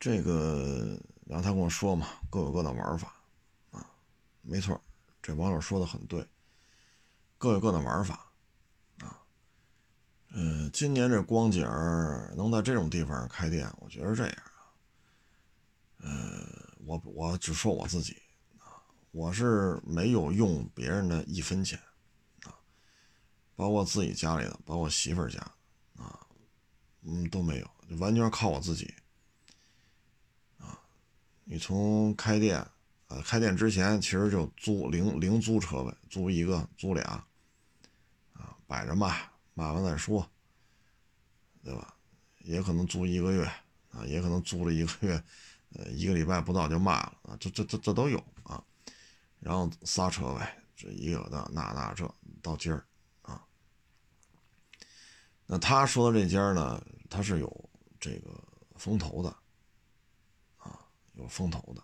这个，然后他跟我说嘛，各有各的玩法啊，没错，这网友说的很对，各有各的玩法啊。嗯，今年这光景能在这种地方开店，我觉得这样啊，呃，我我只说我自己。我是没有用别人的一分钱，啊，包括自己家里的，包括媳妇儿家，嗯，都没有，完全靠我自己，啊，你从开店，啊，开店之前其实就租零零租车位，租一个，租俩，啊，摆着卖，卖完再说，对吧？也可能租一个月，啊，也可能租了一个月，呃，一个礼拜不到就卖了，啊，这这这这都有啊。然后仨车位，这一个的那那这到今儿。那他说的这家呢，他是有这个风投的啊，有风投的，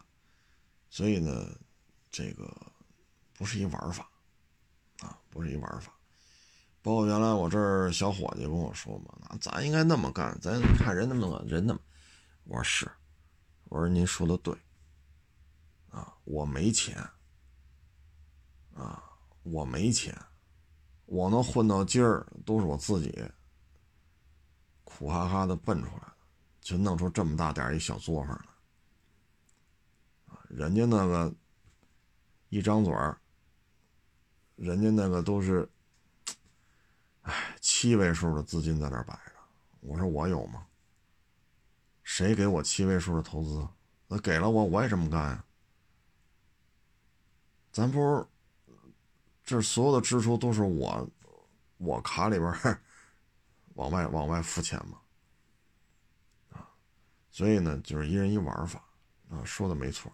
所以呢，这个不是一玩法啊，不是一玩法。包括原来我这儿小伙计跟我说嘛，那咱应该那么干，咱看人那么人那么，我说是，我说您说的对啊，我没钱。啊，我没钱，我能混到今儿都是我自己苦哈哈的奔出来了，就弄出这么大点一小作坊来。人家那个一张嘴儿，人家那个都是，哎，七位数的资金在那摆着。我说我有吗？谁给我七位数的投资？那给了我，我也这么干呀。咱不是。这所有的支出都是我，我卡里边往外往外付钱嘛，啊，所以呢，就是一人一玩法，啊，说的没错，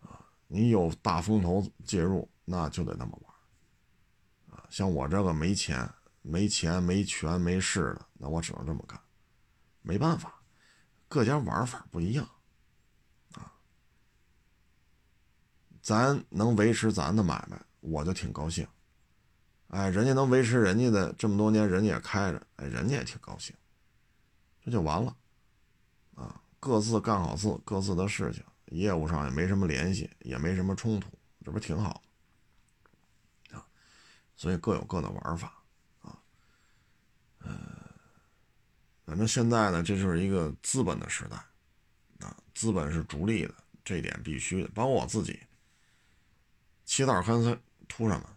啊，你有大风投介入，那就得那么玩，啊，像我这个没钱、没钱、没权、没势的，那我只能这么干，没办法，各家玩法不一样，啊，咱能维持咱的买卖。我就挺高兴，哎，人家能维持人家的这么多年，人家也开着，哎，人家也挺高兴，这就完了，啊，各自干好自各自的事情，业务上也没什么联系，也没什么冲突，这不挺好啊？所以各有各的玩法，啊，呃，反正现在呢，这就是一个资本的时代，啊，资本是逐利的，这点必须的，包括我自己，起早贪黑。图什么？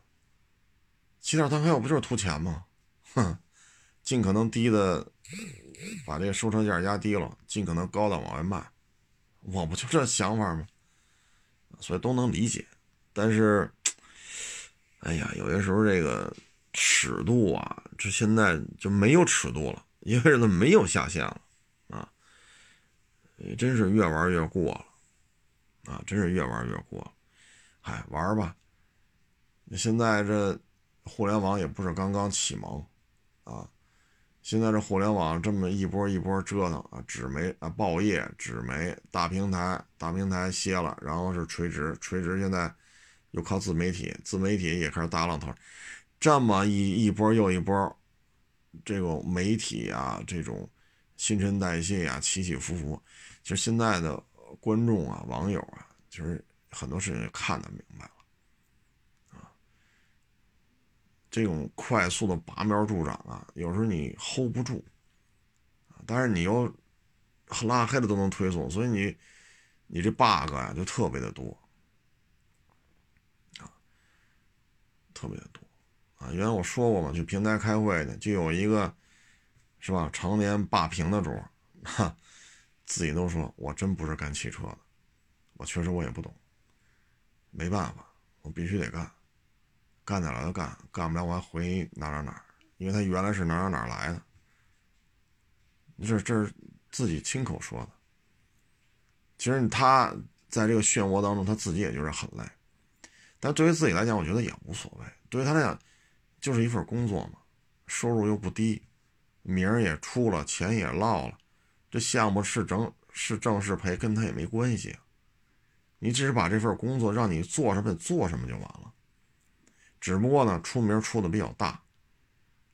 起点摊开，我不就是图钱吗？哼，尽可能低的把这个收车价压低了，尽可能高的往外卖，我不就这想法吗？所以都能理解。但是，哎呀，有些时候这个尺度啊，这现在就没有尺度了，因为呢没有下限了啊，真是越玩越过了啊，真是越玩越过了。嗨，玩吧。现在这互联网也不是刚刚启蒙，啊，现在这互联网这么一波一波折腾啊，纸媒啊，报业、纸媒、大平台、大平台歇了，然后是垂直，垂直现在又靠自媒体，自媒体也开始大浪头，这么一一波又一波，这种媒体啊，这种新陈代谢啊，起起伏伏，其实现在的观众啊、网友啊，其实很多事情看得明白。这种快速的拔苗助长啊，有时候你 hold 不住，但是你又拉黑了都能推送，所以你你这 bug 呀就特别的多啊，特别的多啊。原来我说过嘛，去平台开会呢，就有一个是吧，常年霸屏的主，哈，*laughs* 自己都说我真不是干汽车的，我确实我也不懂，没办法，我必须得干。干得了就干，干不了我还回哪哪哪因为他原来是哪哪哪来的。这这是自己亲口说的。其实他在这个漩涡当中，他自己也就是很累。但对于自己来讲，我觉得也无所谓。对于他来讲，就是一份工作嘛，收入又不低，名儿也出了，钱也落了，这项目是挣是挣是赔，跟他也没关系。你只是把这份工作让你做什么做什么就完了。只不过呢，出名出的比较大，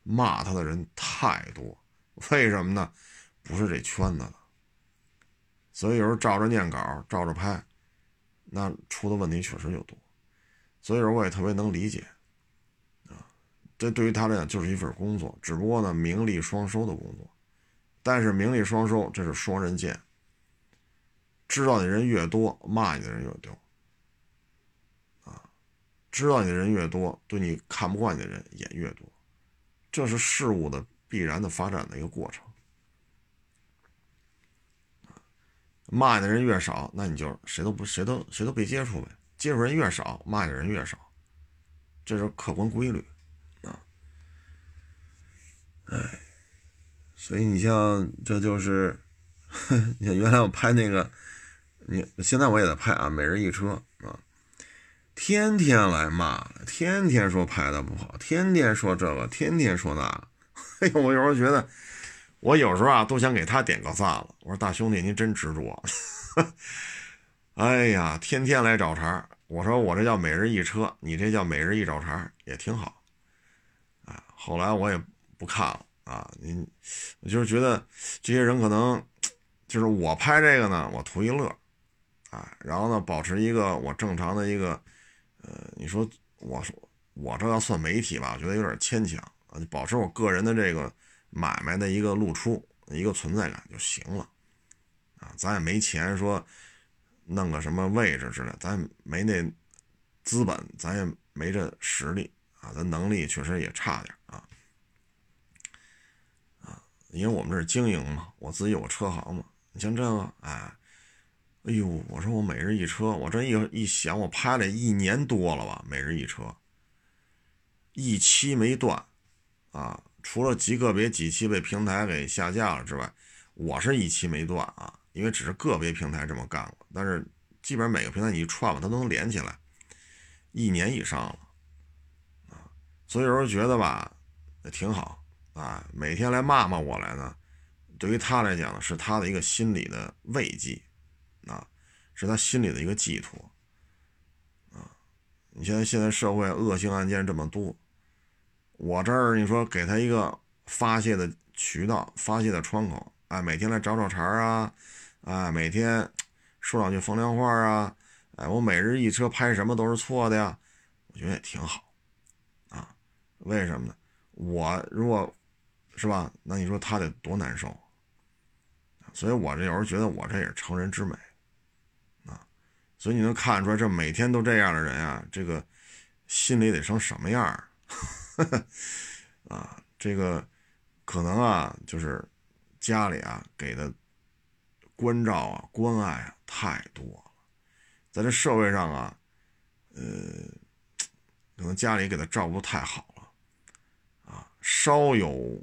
骂他的人太多。为什么呢？不是这圈子的，所以有时候照着念稿，照着拍，那出的问题确实就多。所以说，我也特别能理解，啊，这对于他来讲就是一份工作，只不过呢，名利双收的工作。但是名利双收，这是双刃剑。知道的人越多，骂你的人越多。知道你的人越多，对你看不惯你的人也越多。这是事物的必然的发展的一个过程。骂你的人越少，那你就谁都不谁都谁都别接触呗。接触人越少，骂你的人越少，这是客观规律啊。哎，所以你像这就是，*laughs* 你看原来我拍那个，你现在我也在拍啊，每人一车，天天来骂，天天说拍的不好，天天说这个，天天说那个。哎呦，我有时候觉得。我有时候啊都想给他点个赞了。我说大兄弟，您真执着。*laughs* 哎呀，天天来找茬。我说我这叫每日一车，你这叫每日一找茬，也挺好。啊，后来我也不看了啊。您，我就是觉得这些人可能就是我拍这个呢，我图一乐，啊，然后呢保持一个我正常的一个，呃，你说我说我这要算媒体吧，我觉得有点牵强啊，保持我个人的这个。买卖的一个露出，一个存在感就行了，啊，咱也没钱说弄个什么位置之类，咱也没那资本，咱也没这实力啊，咱能力确实也差点啊，啊，因为我们这是经营嘛，我自己有个车行嘛，你像这个，哎，哎呦，我说我每日一车，我这一一想，我拍了一年多了吧，每日一车，一期没断，啊。除了极个别几期被平台给下架了之外，我是一期没断啊，因为只是个别平台这么干过，但是基本上每个平台你一串吧，它都能连起来，一年以上了啊，所以有时候觉得吧，也挺好啊，每天来骂骂我来呢，对于他来讲呢，是他的一个心理的慰藉，是他心里的一个寄托啊，你现在现在社会恶性案件这么多。我这儿你说给他一个发泄的渠道、发泄的窗口，哎，每天来找找茬啊，哎，每天说两句风凉话啊，哎，我每日一车拍什么都是错的呀，我觉得也挺好，啊，为什么呢？我如果是吧，那你说他得多难受，所以我这有时候觉得我这也是成人之美，所以你能看出来，这每天都这样的人啊，这个心里得成什么样？*laughs* 啊，这个可能啊，就是家里啊给的关照啊、关爱啊太多了，在这社会上啊，呃，可能家里给他照顾太好了，啊，稍有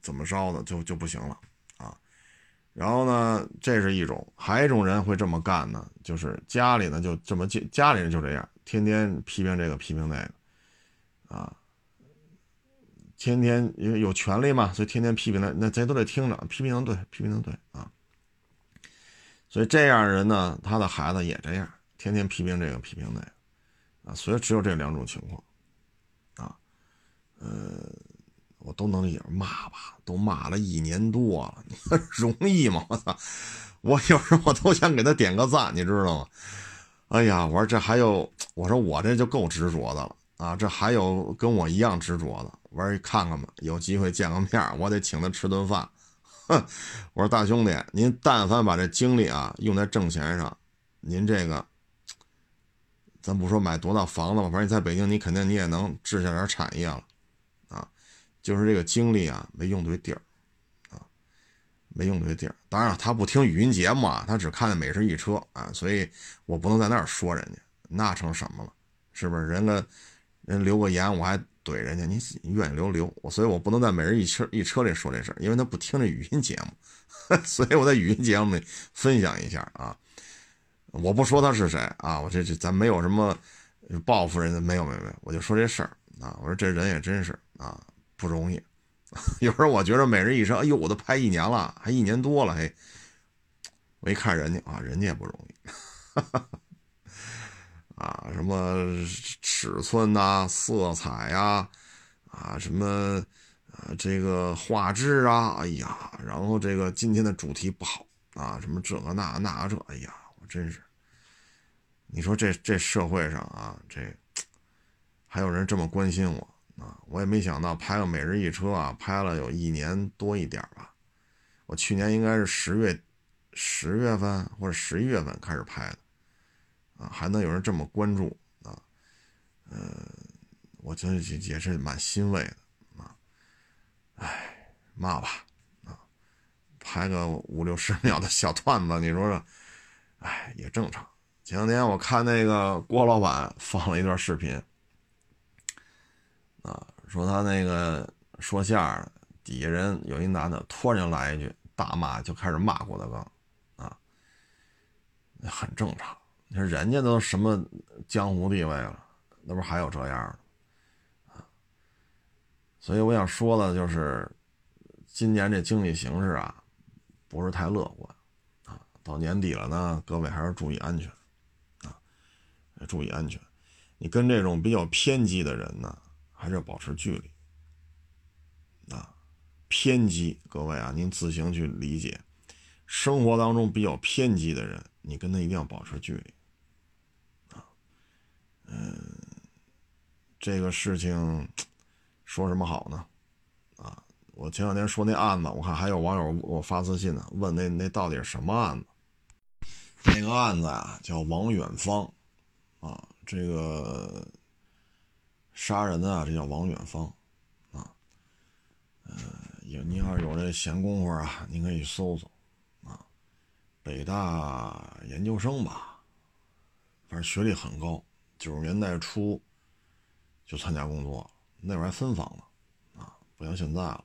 怎么着的就就不行了。然后呢，这是一种，还有一种人会这么干呢，就是家里呢就这么家里人就这样，天天批评这个批评那个。啊，天天因为有权利嘛，所以天天批评他，那咱都得听着，批评的对，批评的对啊。所以这样人呢，他的孩子也这样，天天批评这个批评那个，啊，所以只有这两种情况，啊，呃，我都能理解，骂吧，都骂了一年多了，*laughs* 容易吗？我操，我有时候我都想给他点个赞，你知道吗？哎呀，我说这还有，我说我这就够执着的了。啊，这还有跟我一样执着的，我说看看吧，有机会见个面，我得请他吃顿饭。哼，我说大兄弟，您但凡把这精力啊用在挣钱上，您这个，咱不说买多大房子吧，反正你在北京，你肯定你也能置下点产业了，就是这个精力啊没用对地儿，啊，没用对地儿。当然，他不听语音节目啊，他只看《美食一车》啊，所以我不能在那儿说人家，那成什么了？是不是人家？人留个言，我还怼人家，你愿意留留我，所以我不能在每日一车一车里说这事儿，因为他不听这语音节目，*laughs* 所以我在语音节目里分享一下啊。我不说他是谁啊，我这这咱没有什么报复人家，没有没有没有，我就说这事儿啊。我说这人也真是啊，不容易。*laughs* 有时候我觉得每日一车，哎呦，我都拍一年了，还一年多了，嘿，我一看人家啊，人家也不容易。*laughs* 啊，什么尺寸呐、色彩呀，啊，什么啊，这个画质啊，哎呀，然后这个今天的主题不好啊，什么这个那那这，哎呀，我真是，你说这这社会上啊，这还有人这么关心我啊，我也没想到拍个每日一车啊，拍了有一年多一点吧，我去年应该是十月十月份或者十一月份开始拍的。啊，还能有人这么关注啊？呃，我觉得也也是蛮欣慰的啊。哎，骂吧啊，拍个五六十秒的小段子，你说说，哎，也正常。前两天我看那个郭老板放了一段视频，啊，说他那个说相声，底下人有一男的突然就来一句大骂，就开始骂郭德纲，啊，那很正常。你说人家都什么江湖地位了，那不还有这样的啊？所以我想说的，就是今年这经济形势啊，不是太乐观啊。到年底了呢，各位还是注意安全啊，注意安全。你跟这种比较偏激的人呢，还是要保持距离啊。偏激，各位啊，您自行去理解。生活当中比较偏激的人，你跟他一定要保持距离啊。嗯，这个事情说什么好呢？啊，我前两天说那案子，我看还有网友给我发私信呢，问那那到底是什么案子？那个案子啊，叫王远芳，啊，这个杀人的啊，这叫王远芳，啊，呃，有您要是有这闲工夫啊，您可以搜搜，啊，北大研究生吧，反正学历很高。九十年代初就参加工作，那会儿还分房呢，啊，不像现在了。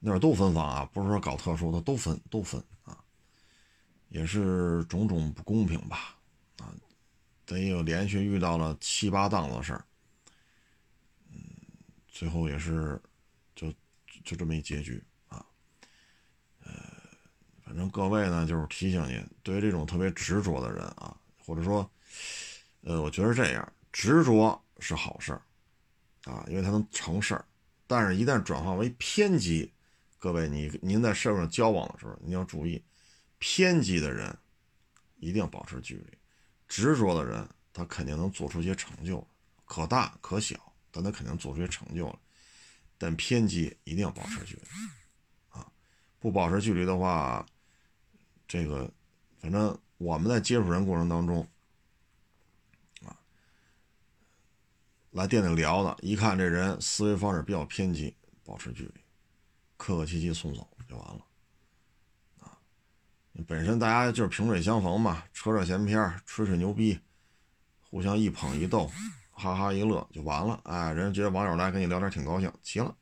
那会儿都分房啊，不是说搞特殊的都分都分啊，也是种种不公平吧，啊，得有连续遇到了七八档子事儿，最后也是就就这么一结局啊，呃，反正各位呢，就是提醒您，对于这种特别执着的人啊，或者说。呃，我觉得这样执着是好事儿，啊，因为它能成事儿。但是，一旦转化为偏激，各位，你您在社会上交往的时候，你要注意，偏激的人一定要保持距离，执着的人他肯定能做出一些成就，可大可小，但他肯定做出些成就了。但偏激一定要保持距离，啊，不保持距离的话，这个反正我们在接触人过程当中。啊来店里聊的，一看这人思维方式比较偏激，保持距离，客客气气送走就完了。啊，本身大家就是萍水相逢嘛，扯扯闲篇，吹吹牛逼，互相一捧一逗，哈哈一乐就完了。哎，人家觉得网友来跟你聊天挺高兴，齐了，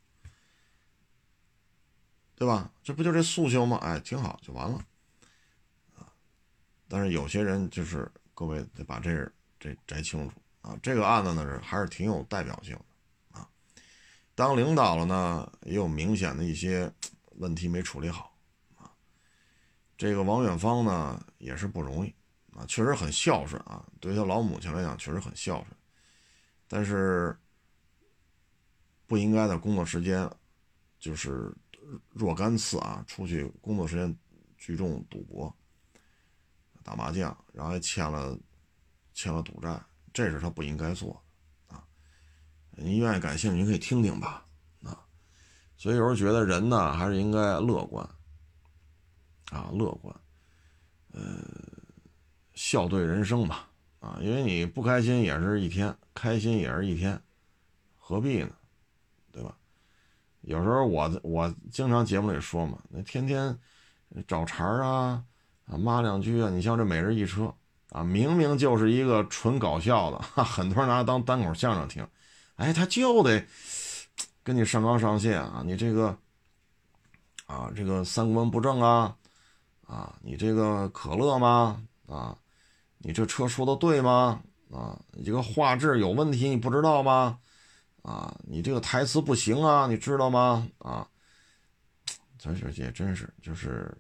对吧？这不就这诉求吗？哎，挺好，就完了。啊，但是有些人就是各位得把这这摘清楚。啊，这个案子呢是还是挺有代表性的啊。当领导了呢，也有明显的一些问题没处理好啊。这个王远芳呢也是不容易啊，确实很孝顺啊，对他老母亲来讲确实很孝顺，但是不应该在工作时间就是若干次啊出去工作时间聚众赌博、打麻将，然后还欠了欠了赌债。这是他不应该做的啊！您愿意感兴趣，您可以听听吧啊！所以有时候觉得人呢，还是应该乐观啊，乐观，呃，笑对人生吧啊！因为你不开心也是一天，开心也是一天，何必呢？对吧？有时候我我经常节目里说嘛，那天天找茬啊啊骂两句啊，你像这每日一车。啊，明明就是一个纯搞笑的，很多人拿它当单口相声听，哎，他就得跟你上纲上线啊，你这个啊，这个三观不正啊，啊，你这个可乐吗？啊，你这车说的对吗？啊，你这个画质有问题，你不知道吗？啊，你这个台词不行啊，你知道吗？啊，咱这也真是就是。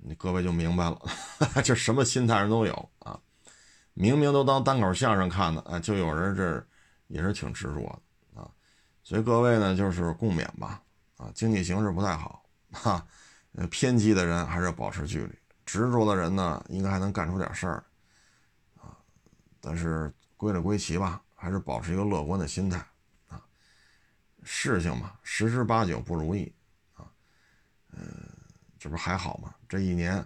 你各位就明白了，*laughs* 这什么心态人都有啊。明明都当单口相声看的，哎，就有人这也是挺执着的啊。所以各位呢，就是共勉吧，啊，经济形势不太好，*laughs* 哈，偏激的人还是要保持距离，执着的人呢，应该还能干出点事儿，但是归了归齐吧，还是保持一个乐观的心态，啊，事情嘛，十之八九不如意，啊，嗯，这不还好吗？这一年，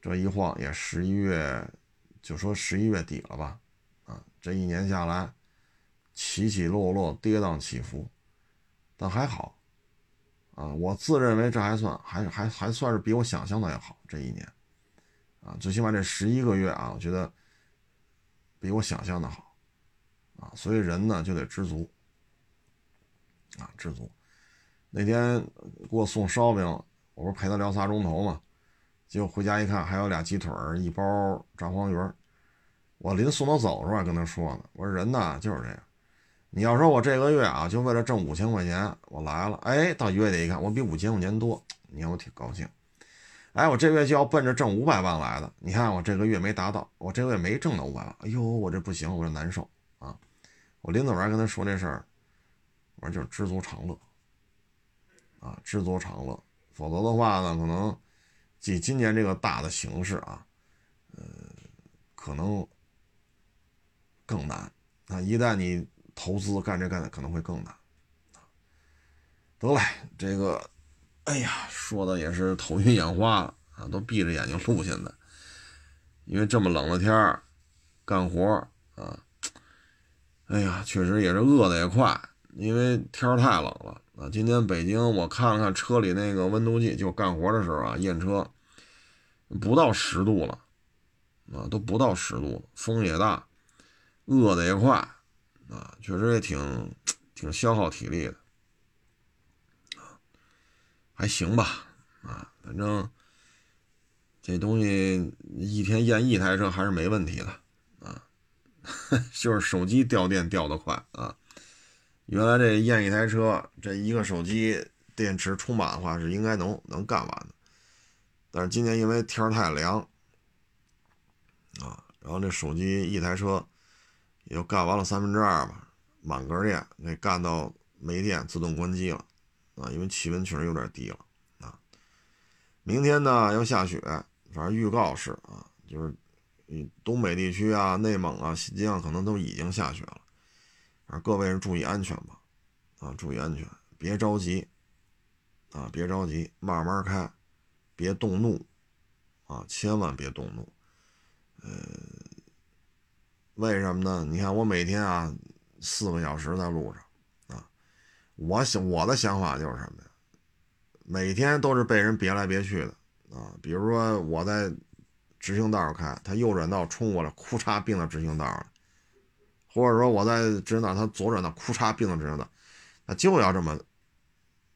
这一晃也十一月。就说十一月底了吧，啊，这一年下来，起起落落，跌宕起伏，但还好，啊，我自认为这还算，还还还算是比我想象的要好。这一年，啊，最起码这十一个月啊，我觉得比我想象的好，啊，所以人呢就得知足，啊，知足。那天给我送烧饼，我不是陪他聊仨钟头嘛。结果回家一看，还有俩鸡腿儿，一包炸黄鱼儿。我临送他走的时候还跟他说呢：“我说人呢就是这样，你要说我这个月啊，就为了挣五千块钱，我来了。哎，到月底一看，我比五千块钱多，你看我挺高兴。哎，我这月就要奔着挣五百万来的，你看我这个月没达到，我这个月没挣到五百万。哎呦，我这不行，我这难受啊！我临走还跟他说这事儿，我说就是知足常乐啊，知足常乐，否则的话呢，可能。”即今年这个大的形势啊，呃，可能更难。那一旦你投资干这干的，可能会更难。得嘞，这个，哎呀，说的也是头晕眼花了啊，都闭着眼睛录现在。因为这么冷的天儿，干活啊，哎呀，确实也是饿的也快，因为天儿太冷了。啊，今天北京我看了看车里那个温度计，就干活的时候啊，验车不到十度了，啊，都不到十度，风也大，饿的也快，啊，确实也挺 *tsk* 挺消耗体力的，还行吧，啊，反正这东西一天验一台车还是没问题的，啊，*laughs* 就是手机掉电掉的快啊。原来这验一台车，这一个手机电池充满的话是应该能能干完的，但是今年因为天太凉，啊，然后这手机一台车也就干完了三分之二吧，满格电给干到没电自动关机了，啊，因为气温确实有点低了，啊，明天呢要下雪，反正预告是啊，就是嗯东北地区啊、内蒙啊、新疆可能都已经下雪了。啊，各位是注意安全吧，啊，注意安全，别着急，啊，别着急，慢慢开，别动怒，啊，千万别动怒，呃，为什么呢？你看我每天啊，四个小时在路上，我想我的想法就是什么呀？每天都是被人别来别去的，啊，比如说我在直行道上开，他右转道冲过来，库嚓并到直行道了。或者说我在直行道，他左转道，库嚓并到直行道，那就要这么，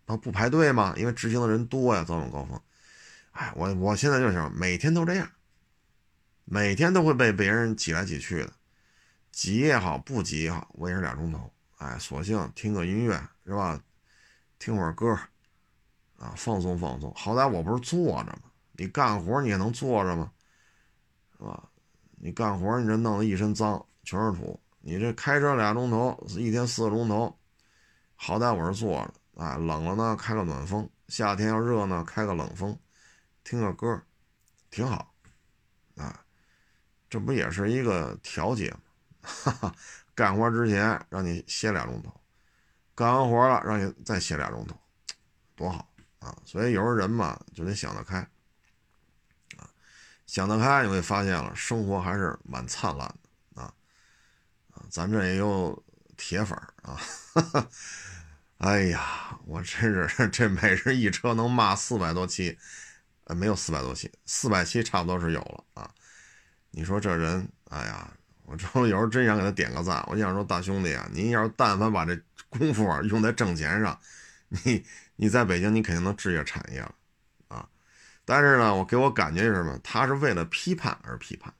他不排队吗？因为直行的人多呀，早晚高峰。哎，我我现在就想每天都这样，每天都会被别人挤来挤去的，挤也好，不挤也好，我也是俩钟头。哎，索性听个音乐是吧？听会儿歌，啊，放松放松。好歹我不是坐着吗？你干活你也能坐着吗？是吧？你干活你这弄得一身脏，全是土。你这开车俩钟头，一天四个钟头，好歹我是坐着，啊，冷了呢开个暖风，夏天要热呢开个冷风，听个歌，挺好，啊，这不也是一个调节吗？哈哈，干活之前让你歇俩钟头，干完活了让你再歇俩钟头，多好啊！所以有时候人嘛就得想得开，啊，想得开你会发现了，生活还是蛮灿烂的啊。咱这也有铁粉啊！哈 *laughs* 哈哎呀，我真是 *laughs* 这每日一车能骂四百多期，呃，没有四百多期，四百期差不多是有了啊！你说这人，哎呀，我这有时候真想给他点个赞。我想说，大兄弟啊，您要是但凡把这功夫啊用在挣钱上，你你在北京你肯定能置业产业了啊！但是呢，我给我感觉是什么？他是为了批判而批判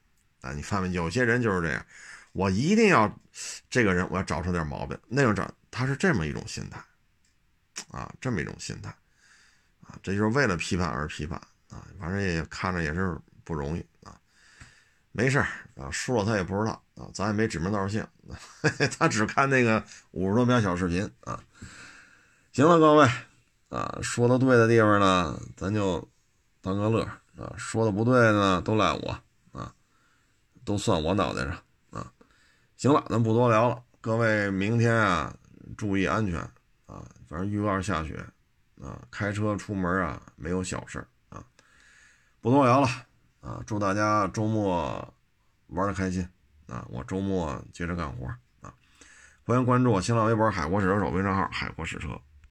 啊！你发现有些人就是这样。我一定要这个人，我要找出点毛病。那种找他是这么一种心态，啊，这么一种心态，啊，这就是为了批判而批判啊。反正也看着也是不容易啊。没事儿啊，输了他也不知道啊，咱也没指名道姓，*laughs* 他只看那个五十多秒小视频啊。行了，各位啊，说的对的地方呢，咱就当个乐啊；说的不对呢，都赖我啊，都算我脑袋上啊。行了，咱不多聊了，各位明天啊，注意安全啊，反正预告下雪啊，开车出门啊，没有小事啊。不多聊了。啊，祝大家周末玩的开心啊！我周末接着干活啊！欢迎关注我新浪微博“海阔试车手”微信号“海阔试车”。